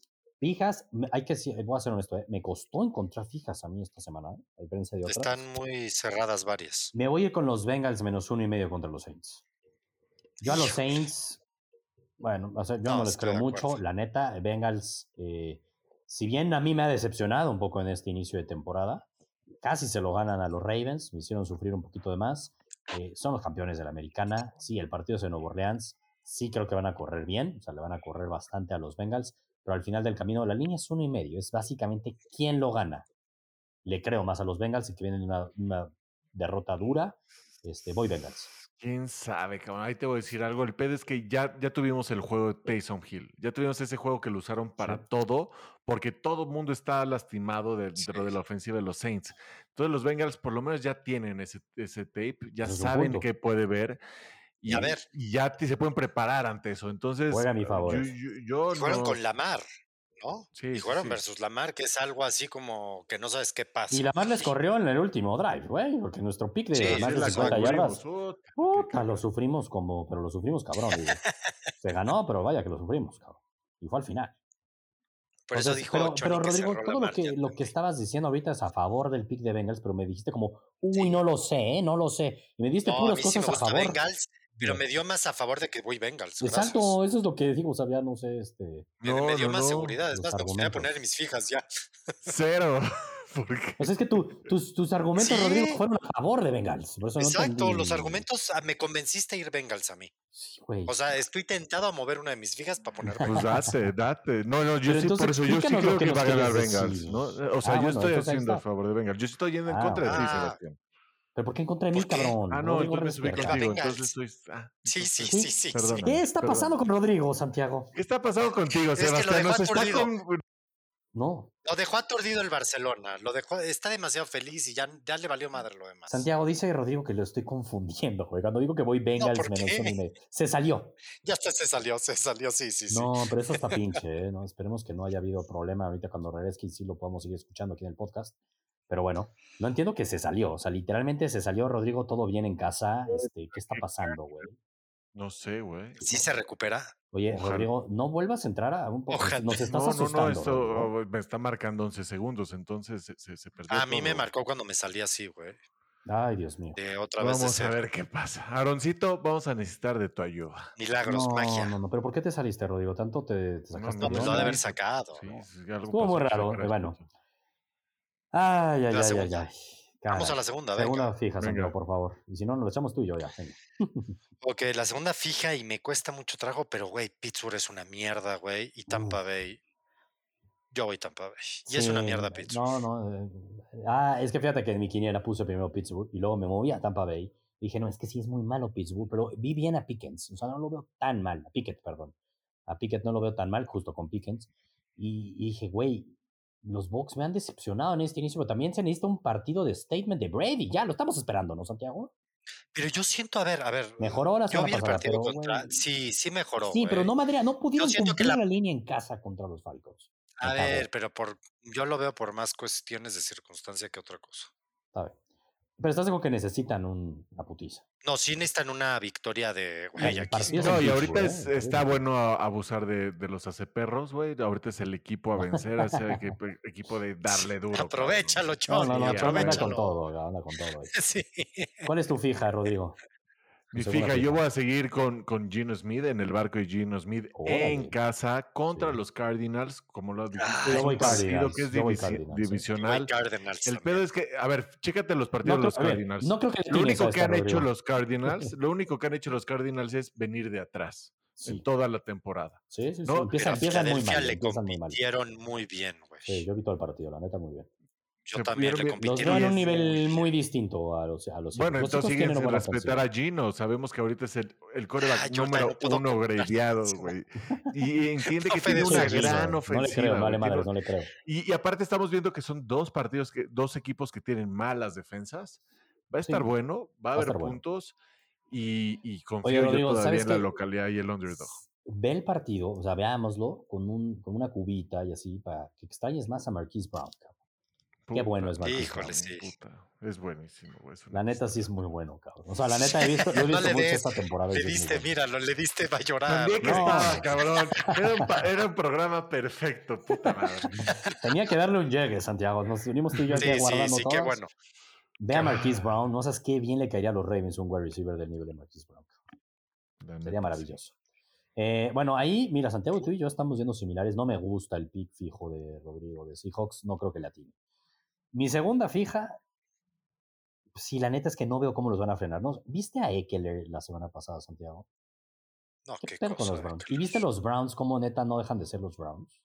fijas? Hay que, voy a ser honesto, ¿eh? me costó encontrar fijas a mí esta semana, ¿eh? a diferencia de otras. Están muy cerradas varias. Me voy a ir con los Bengals menos uno y medio contra los Saints. Yo a los. Saints, bueno, o sea, yo no, No, les creo mucho. La neta, Bengals, eh, si bien a mí me ha decepcionado un poco en este inicio de temporada, casi se lo ganan a los Ravens, me hicieron sufrir un poquito de más. Son los campeones de la americana. Sí, el partido es en Nueva Orleans. Sí, creo que van a correr bien, o sea, le van a correr bastante a los Bengals, pero al final del camino la línea es uno y medio. Es básicamente quién lo gana. Le creo más a los Bengals que vienen de una, una derrota dura. Este, voy Bengals. ¿Quién sabe, cabrón? Ahí te voy a decir algo. El pedo es que ya, ya tuvimos el juego de Taysom Hill. Ya tuvimos ese juego que lo usaron para Sí. todo, porque todo el mundo está lastimado de- dentro de Sí. la ofensiva de los Saints. Entonces los Bengals por lo menos ya tienen ese, ese tape, ya es saben qué puede ver. Y a ver. y ya te- se pueden preparar ante eso. Entonces, Juega a mi yo- favor Yo, eso. yo Y fueron no- con Lamar, ¿no? Sí, y fueron sí. versus Lamar, que es algo así como que no sabes qué pasa. Y la más les corrió en el último drive, güey, porque nuestro pick de Sí, más de la 50 sufrimos, yardas, puta, lo sufrimos como, pero lo sufrimos cabrón, digo. Se ganó, pero vaya que lo sufrimos, cabrón. Y fue al final. Por eso Entonces, dijo pero, pero Rodrigo, todo lo Lamar, que, lo que estabas diciendo ahorita es a favor del pick de Bengals, pero me dijiste como, uy, Sí. no lo sé, ¿eh? no lo sé. Y me diste No, a puras mí sí me cosas a favor. Bengals, pero me dio más a favor de que voy Bengals. Exacto, gracias. eso es lo que digo, o sea, ya no sé, este... Me, No, me dio no, más no. seguridad. Es más, me gustaría poner mis fijas ya. Cero. Pues es que tú, tus, tus argumentos, Sí. Rodrigo, fueron a favor de Bengals. Por eso no Exacto, los argumentos ah, me convenciste a ir Bengals a mí. Sí, güey. O sea, estoy tentado a mover una de mis fijas para poner Pues Bengals. date, date. No, no, yo Pero sí, por eso yo sí creo que va a ganar Bengals. O sea, Ah, yo bueno, estoy haciendo a favor de Bengals. Yo estoy yendo en Ah, contra de ti, ah. Sebastián. ¿Pero por qué en contra de mí, ¿Por qué? cabrón? Ah, no, Rodrigo, entonces me subí contigo. Entonces estoy. ah, Sí, sí, sí, sí, ¿Qué está pasando con Rodrigo, Santiago? ¿Qué está pasando contigo, Es que lo Sebastián? dejó Nos está aturdido. con- No. Lo dejó aturdido el Barcelona. Lo dejó, está demasiado feliz y ya, ya le valió madre lo demás. Santiago dice Rodrigo que lo estoy confundiendo, güey. Cuando digo que voy Bengals y medio. Se salió. Ya se salió, se salió, sí, sí, sí. No, pero eso está pinche, ¿eh? No, esperemos que no haya habido problema ahorita cuando regrese y sí lo podamos seguir escuchando aquí en el podcast. Pero bueno, no entiendo que se salió. O sea, literalmente se salió Rodrigo todo bien en casa. Este, ¿Qué está pasando, güey? No sé, güey. Sí se recupera. Oye, Ojalá. Rodrigo, no vuelvas a entrar a un poco. Ojalá. Nos estás No, no, asustando. no, esto me está marcando 11 segundos, entonces se, se, se perdió. A mí me marcó cuando me salí así, güey. Ay, Dios mío. De otra vez Vamos a ver qué pasa. Aaroncito, vamos a necesitar de tu ayuda. Milagros, No, magia. no, no, pero ¿por qué te saliste, Rodrigo? ¿Tanto te, te No, sacaste no, No, pues de lo ha de haber sacado. Sí, ¿no? sí, algo Estuvo muy raro, saca bueno. Ay, ay, ay, ay, ay. Vamos a la segunda, venga. Segunda fija, Santiago, por favor. Y si no, nos lo echamos tú y yo ya. Venga. Ok, la segunda fija y me cuesta mucho trabajo, pero güey, Pittsburgh es una mierda, güey. Y Tampa Bay. Yo voy Tampa Bay. Y es una mierda Pittsburgh. No, no. eh, ah, es que fíjate que en mi quiniela puse primero Pittsburgh y luego me moví a Tampa Bay. Dije, no, es que sí es muy malo Pittsburgh, pero vi bien a Pickens. O sea, no lo veo tan mal. A Pickett, perdón. A Pickett no lo veo tan mal, justo con Pickens. Y, y dije, güey, los Bucks me han decepcionado en este inicio, pero también se necesita un partido de statement de Brady. Ya, lo estamos esperando, ¿no, Santiago? Pero yo siento, a ver, a ver. Mejoró la Yo semana vi el pasada, partido pero, contra. Sí, sí mejoró. Sí, pero no, Madrid, no pudieron cumplir la- la... línea en casa contra los Falcons. A ver, pero por yo lo veo por más cuestiones de circunstancia que otra cosa. Está bien. Pero estás seguro que necesitan un, una putiza. No, sí necesitan una victoria de, güey, el aquí. No, y ahorita ¿eh? es- El está bueno abusar de, de los aceperros, güey. Ahorita es el equipo a vencer, ese equipo, equipo de darle duro. Aprovechalo, No, Chon. no, no, Sí, Chon anda con aprovechalo. todo, anda con todo. Sí. ¿Cuál es tu fija, Rodrigo? Mi fija, yo voy a seguir con, con Gino Smith en el barco de Gino Smith en casa contra los Cardinals, como lo dijiste. yo voy Cardinals, que es divisional. el pedo es que, a ver, chécate los partidos de los Cardinals. no creo que lo único que han hecho los Cardinals, lo único que han hecho los Cardinals es venir de atrás. en toda la temporada. Sí, sí, sí. Empiezan, muy mal. Le compitieron muy bien, güey. Sí, yo vi todo el partido, la neta, muy bien. Yo también le Los veo en un nivel muy distinto a los, a los Bueno, entonces siguen sin respetar a Gino. Sabemos que ahorita es el, el coreback número uno gradeado, güey. Y entiende que tiene una gran ofensiva. No le creo, vale madre, no le creo. Y, y, aparte estamos viendo que son dos partidos, que, dos equipos que tienen malas defensas. Va a estar bueno, va a haber puntos y, y confío yo todavía en la localidad y el underdog. Ve el partido, o sea, veámoslo con, un, con una cubita y así para que extrañes más a Marquise Brown, cabrón. Qué bueno es Marquise Híjole, sí. Es buenísimo. la neta sí es muy bueno, cabrón. O sea, la neta he visto, he visto mucho esta temporada. Le diste, míralo, le diste va a llorar. También que estaba, cabrón. Era un, era un, programa perfecto, puta madre. Tenía que darle un llegue, Santiago. Nos unimos tú y yo aquí sí, guardando sí, sí, qué bueno. Ve a Marquise Brown. No sabes qué bien le caería a los Ravens un wide receiver del nivel de Marquise Brown. Sería maravilloso. Eh, bueno, ahí, mira, Santiago, tú y yo estamos viendo similares. No me gusta el pick fijo de Rodrigo de Seahawks. No creo que le atine. Mi segunda fija, si la neta es que no veo cómo los van a frenar. ¿no? ¿Viste a Eckler la semana pasada, Santiago? No, qué, con los Browns. ¿Y viste los Browns cómo neta no dejan de ser los Browns?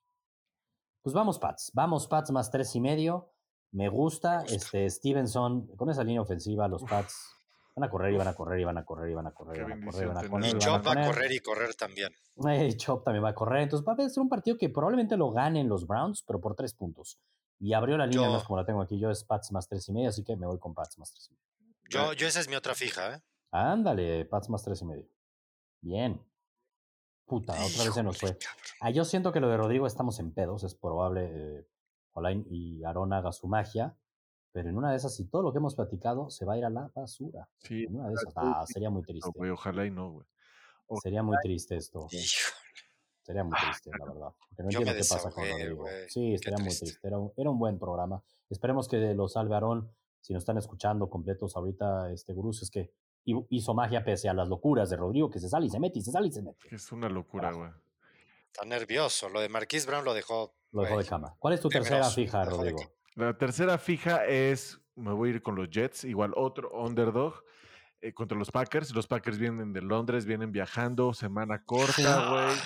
Pues vamos, Pats. Vamos, Pats más tres y medio. Me gusta. Este, Stevenson, con esa línea ofensiva, los Pats van a correr y van a correr y van a correr y van a correr y van a correr. Y, van a correr, y Chop va a correr y correr también. Y Chop también va a correr. Entonces va a ser un partido que probablemente lo ganen los Browns, pero por tres puntos. Y abrió la línea, no es como la tengo aquí yo, es Pats más tres y medio, así que me voy con Pats más tres y medio. Yo, yo esa es mi otra fija, ¿eh? Ándale, Pats más tres y medio. Bien. Puta, otra vez se nos fue. Ah, yo siento que lo de Rodrigo estamos en pedos, es probable eh, y Aaron haga su magia, pero en una de esas, si todo lo que hemos platicado se va a ir a la basura. Sí. En una de esas, ah, sería muy triste. ojalá y no, güey. Sería muy triste esto. Sería muy triste, la verdad. Porque no entiendo qué pasa con Rodrigo. Sí, estaría muy triste. Era un, era un, buen programa. Esperemos que lo salve Aarón. Si nos están escuchando completos ahorita, este Gurús, es que hizo magia pese a las locuras de Rodrigo, que se sale y se mete y se sale y se mete. Es una locura, güey. Está nervioso. Lo de Marquis Brown lo dejó. Lo dejó de cama. ¿Cuál es tu tercera fija, Rodrigo? La tercera fija es. Me voy a ir con los Jets, igual otro underdog. Eh, contra los Packers. Los Packers vienen de Londres, vienen viajando, semana corta, güey.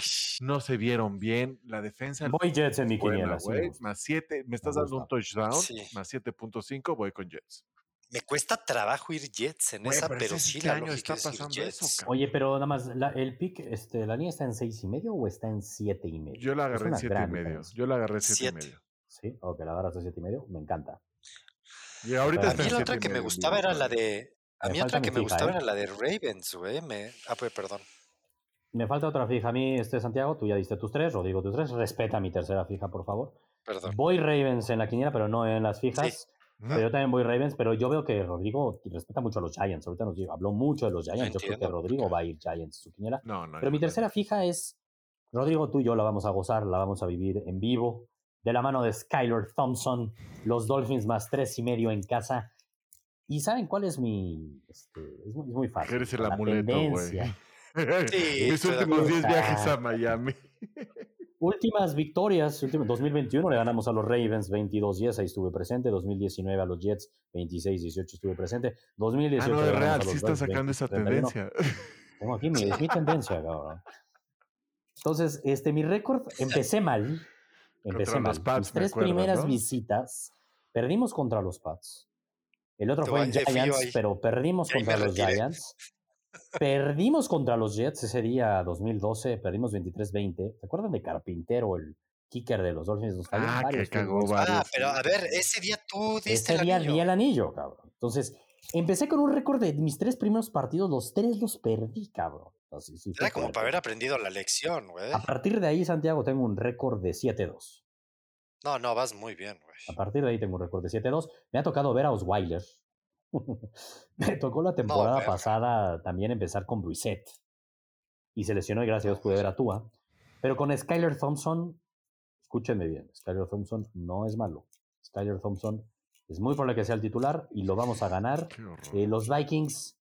No se vieron bien. La defensa. Voy Jets en mi quiniela, güey. Más 7, me estás dando un touchdown, más 7.5, voy con Jets. Me cuesta trabajo ir Jets en esa, pero, sí la año está pasando eso, Oye, pero nada más, el pick, este, ¿la línea está en 6 y medio o está en 7 y medio? Yo la agarré en 7 y medio. Yo la agarré en 7 y medio. Sí, ok, la agarraste en 7 y medio, me encanta. Y ahorita a mí la otra que me gustaba era la de a mí otra que me gustaba ¿eh? era la de Ravens, güey. Me... Ah, pues perdón. Me falta otra fija. A mí, este Santiago, tú ya diste tus tres, Rodrigo tus tres. Respeta mi tercera fija, por favor. Perdón. Voy Ravens en la quiniela, pero no en las fijas. Pero yo también voy Ravens, pero yo veo que Rodrigo respeta mucho a los Giants. Ahorita nos habló mucho de los Giants. yo creo que Rodrigo va a ir Giants su quiniela. No, no, pero mi tercera fija es, Rodrigo, tú y yo la vamos a gozar, la vamos a vivir en vivo. De la mano de Skyler Thompson, los Dolphins más tres y medio en casa. ¿Y saben cuál es mi...? Este, es, muy, es, muy, fácil. Eres el amuleto, güey. Sí, Mis últimos 10 viajes a Miami. Últimas victorias, 2021 le ganamos a los Ravens 22-10, ahí estuve presente. 2019 a los Jets 26-18 estuve presente. 2018 ah, no, es real, sí está sacando esa tendencia. Tengo aquí mi, es mi tendencia, cabrón. Entonces, este, mi récord, empecé mal. Empecé mal. Mis tres primeras visitas, perdimos contra los Pats. El otro fue en Giants, pero perdimos contra los Giants. Perdimos contra los Jets ese día 2012, perdimos 23-20. ¿Se acuerdan de Carpintero, el kicker de los Dolphins? ah, que cagó Ah, pero a ver, ese día tú diste ese día di el anillo, cabrón. Entonces, empecé con un récord de mis tres primeros partidos, los tres los perdí, cabrón. Era como para haber aprendido la lección, güey. A partir de ahí, Santiago, tengo un récord de 7-2. No, no, vas muy bien, güey. A partir de ahí tengo un récord de 7-2. Me ha tocado ver a Osweiler. me tocó la temporada pasada también empezar con Brissett. Y se lesionó y gracias a Dios pude ver a Tua. Pero con Skyler Thompson, escúchenme bien, Skyler Thompson no es malo. Skyler Thompson es muy probable que sea el titular y lo vamos a ganar. Eh, los Vikings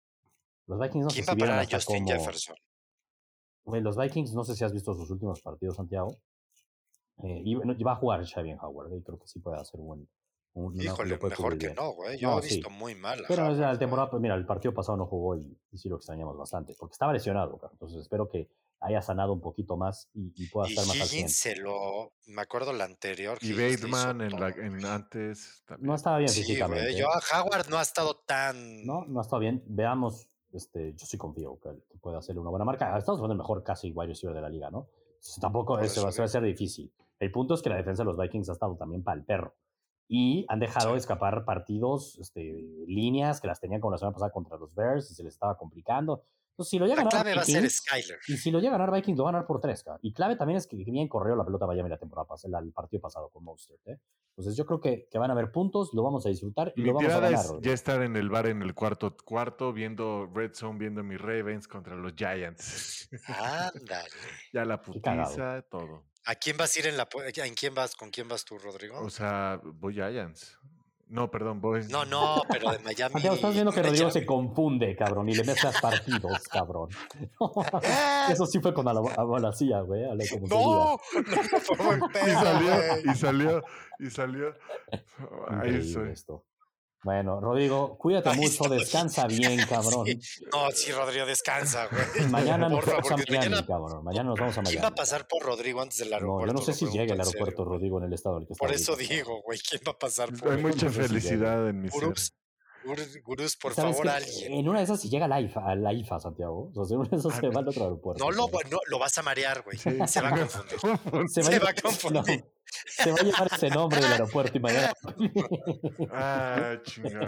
Los Vikings no ¿Quién sé va a parar a Justin Jefferson? Güey, los Vikings, no sé si has visto sus últimos partidos, Santiago. Eh, y, bueno, va a jugar Xavier Howard, y creo que sí puede hacer un buen. un- Híjole, mejor que bien. no, güey. Yo No, he sí. visto muy mal. Pero es Howard, la güey. temporada, mira, el partido pasado no jugó y, y sí lo extrañamos bastante, porque estaba lesionado, cabrón. entonces espero que haya sanado un poquito más y, y pueda Y estar más al 100. Higgins se lo. Me acuerdo la anterior. Y Higgins Bateman en, la, en antes. No También. estaba bien Sí, físicamente. güey. Yo a Howard no ha estado tan. No, no está bien. Veamos, este, yo sí confío que que puede hacerle una buena marca. Estamos jugando el mejor casi wide receiver de la liga, ¿no? Entonces, tampoco eso eso va, va a ser difícil. El punto es que la defensa de los Vikings ha estado también para el perro. Y han dejado Sí. escapar partidos, este, líneas que las tenían como la semana pasada contra los Bears y se les estaba complicando. Entonces, si lo llega La a ganar clave va a ser Vikings, Skyler. y si lo llega a ganar Vikings, lo va a ganar por tres. Y clave también es que bien corrió la pelota Miami la temporada pasada, el partido pasado con Monster. ¿eh? Entonces yo creo que, que van a haber puntos, lo vamos a disfrutar y Mi lo vamos a tirada ganar. es ya estar en el bar en el cuarto cuarto, viendo Red Zone, viendo mis Ravens contra los Giants. Ándale. ya la putiza, todo. ¿A quién vas a ir en la. ¿En quién vas? ¿Con quién vas tú, Rodrigo? O sea, voy Giants. No, perdón, voy. No, no, pero de Miami. Santiago, estás viendo que Rodrigo se confunde, cabrón, y le mezclas partidos, cabrón. Eso sí fue con la abolacía, güey. a se No, diga. no, fue Y salió, y salió, y salió. Ahí estoy. esto. Bueno, Rodrigo, cuídate Ahí mucho, estoy. descansa bien, cabrón. Sí. No, sí, Rodrigo, descansa, güey. Mañana nos vamos a Miami, mañana- cabrón. Mañana nos vamos a ¿Quién Miami. va a pasar por Rodrigo antes del aeropuerto? No, yo no sé si llega al serio, aeropuerto güey. Rodrigo en el estado en el que está. Por eso ahorita. digo, güey, ¿quién va a pasar por Hay mucha No sé si felicidad en mi ser. Gurús, por ¿Sabes favor, alguien. En una de esas, si llega a la IFA, a la IFA Santiago, o sea, en una de esas Ah, se va al otro aeropuerto. No lo, cabrón. no, lo vas a marear, güey. Sí. Se va a confundir. se, va a llevar- confundir. no, se va a llevar ese nombre del aeropuerto y mañana. Ah, chingada.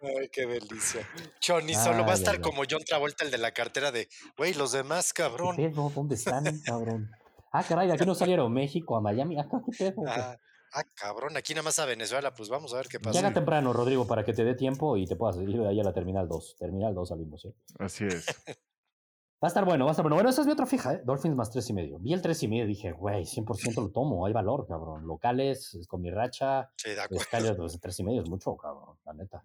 Ay, qué delicia. Johnny solo va a estar como John Travolta, el de la cartera de, güey, los demás, ¿Qué cabrón. pedo? ¿Dónde están, cabrón? Ah, caray, de aquí no salieron México, a Miami. Acá, ¿qué pedo? Ah, ah, cabrón, aquí nada más a Venezuela, pues vamos a ver qué pasa. Llega temprano, Rodrigo, para que te dé tiempo y te puedas ir de ahí a la Terminal 2. Terminal 2 salimos, ¿eh? Así es. Va a estar bueno, va a estar bueno. Bueno, esa es mi otra fija, ¿eh? Dolphins más tres y medio. Vi el tres y medio y dije, güey, 100% lo tomo, hay valor, cabrón. Locales, es con mi racha, Sí, de acuerdo. Skyler, pues, tres y medio es mucho, cabrón, la neta.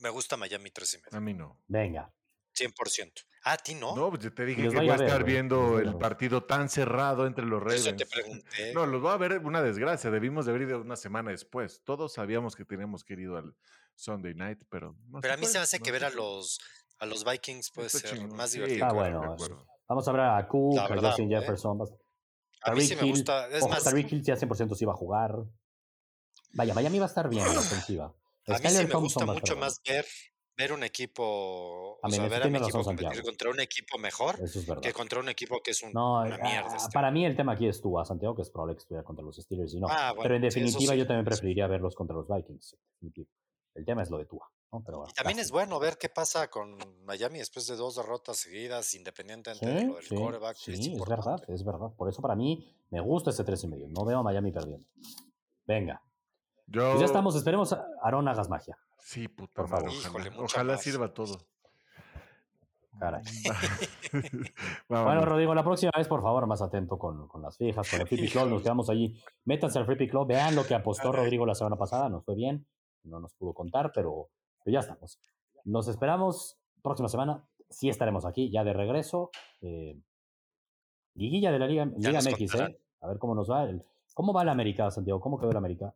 Me gusta Miami 3 y medio. A mí no. Venga. 100%. Ah, a ti no. No, pues yo te dije Los que voy voy a ver, estar güey, viendo el partido tan cerrado entre los Por eso Ravens. te pregunté. No, los va a ver una desgracia. Debimos de haber ido una semana después. Todos sabíamos que teníamos que ir al Sunday night, pero no pero a mí se me hace no que ver a los, a los Vikings puede ser más Sí, divertido. Ah, que ver. bueno, de es- acuerdo. Vamos a ver a Cook, a Justin ¿eh? Jefferson. A mí sí me Hill. gusta. Es más, Tyreek Hill ya 100% sí va a jugar. Vaya, Miami va a estar bien en la ofensiva. a mí sí me Thompson gusta mucho más ver, ver un equipo, A sea, ver a mi competir contra un equipo mejor Eso es verdad. que contra un equipo que es un- No, una mierda. este. para mí el tema aquí es tú, a Santiago, que es probable que estuviera contra los Steelers y no. Ah, bueno, Pero en definitiva sí, yo también sí. preferiría verlos contra los Vikings. El tema es lo de Tua, ¿no? Pero bueno, Y también es bueno ver qué pasa con Miami después de dos derrotas seguidas, independientemente de lo del sí, quarterback. sí, es verdad, es verdad. Por eso para mí me gusta ese 3 y medio. No veo a Miami perdiendo. Venga, Yo, pues ya estamos. Esperemos a Aaron hagas magia. Sí, puta Por madre, favor. ojalá. Híjole, mucha ojalá más. sirva todo. Caray. Bueno, Vámonos. Rodrigo, la próxima vez, por favor, más atento con, con las fijas, con el Free Club. Nos quedamos allí. Métanse al Free Club. Vean lo que apostó. Rodrigo la semana pasada. Nos fue bien. No nos pudo contar, pero, pero ya estamos. Nos esperamos próxima semana. Sí estaremos aquí, ya de regreso. Eh, liguilla de la Liga, Liga MX. ¿eh? A ver cómo nos va. el- ¿Cómo va la América, Santiago? ¿Cómo quedó el América?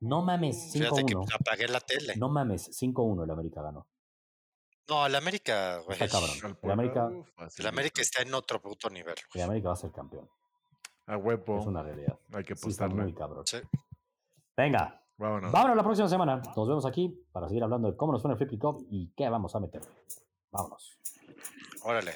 No mames, Fíjate que 5-1. apagué la tele. No mames, 5-1 el América ganó. No, el América, güey. Está cabrón. Al El América, El América es. está en otro puto nivel. el América va a ser campeón. A huevo. Es una realidad. Hay que Sí, está apostarle. muy cabrón. Sí. Venga, Vámonos. vámonos la próxima semana. Nos vemos aquí para seguir hablando de cómo nos fue en el Flip Cup y qué vamos a meter. Vámonos. Órale.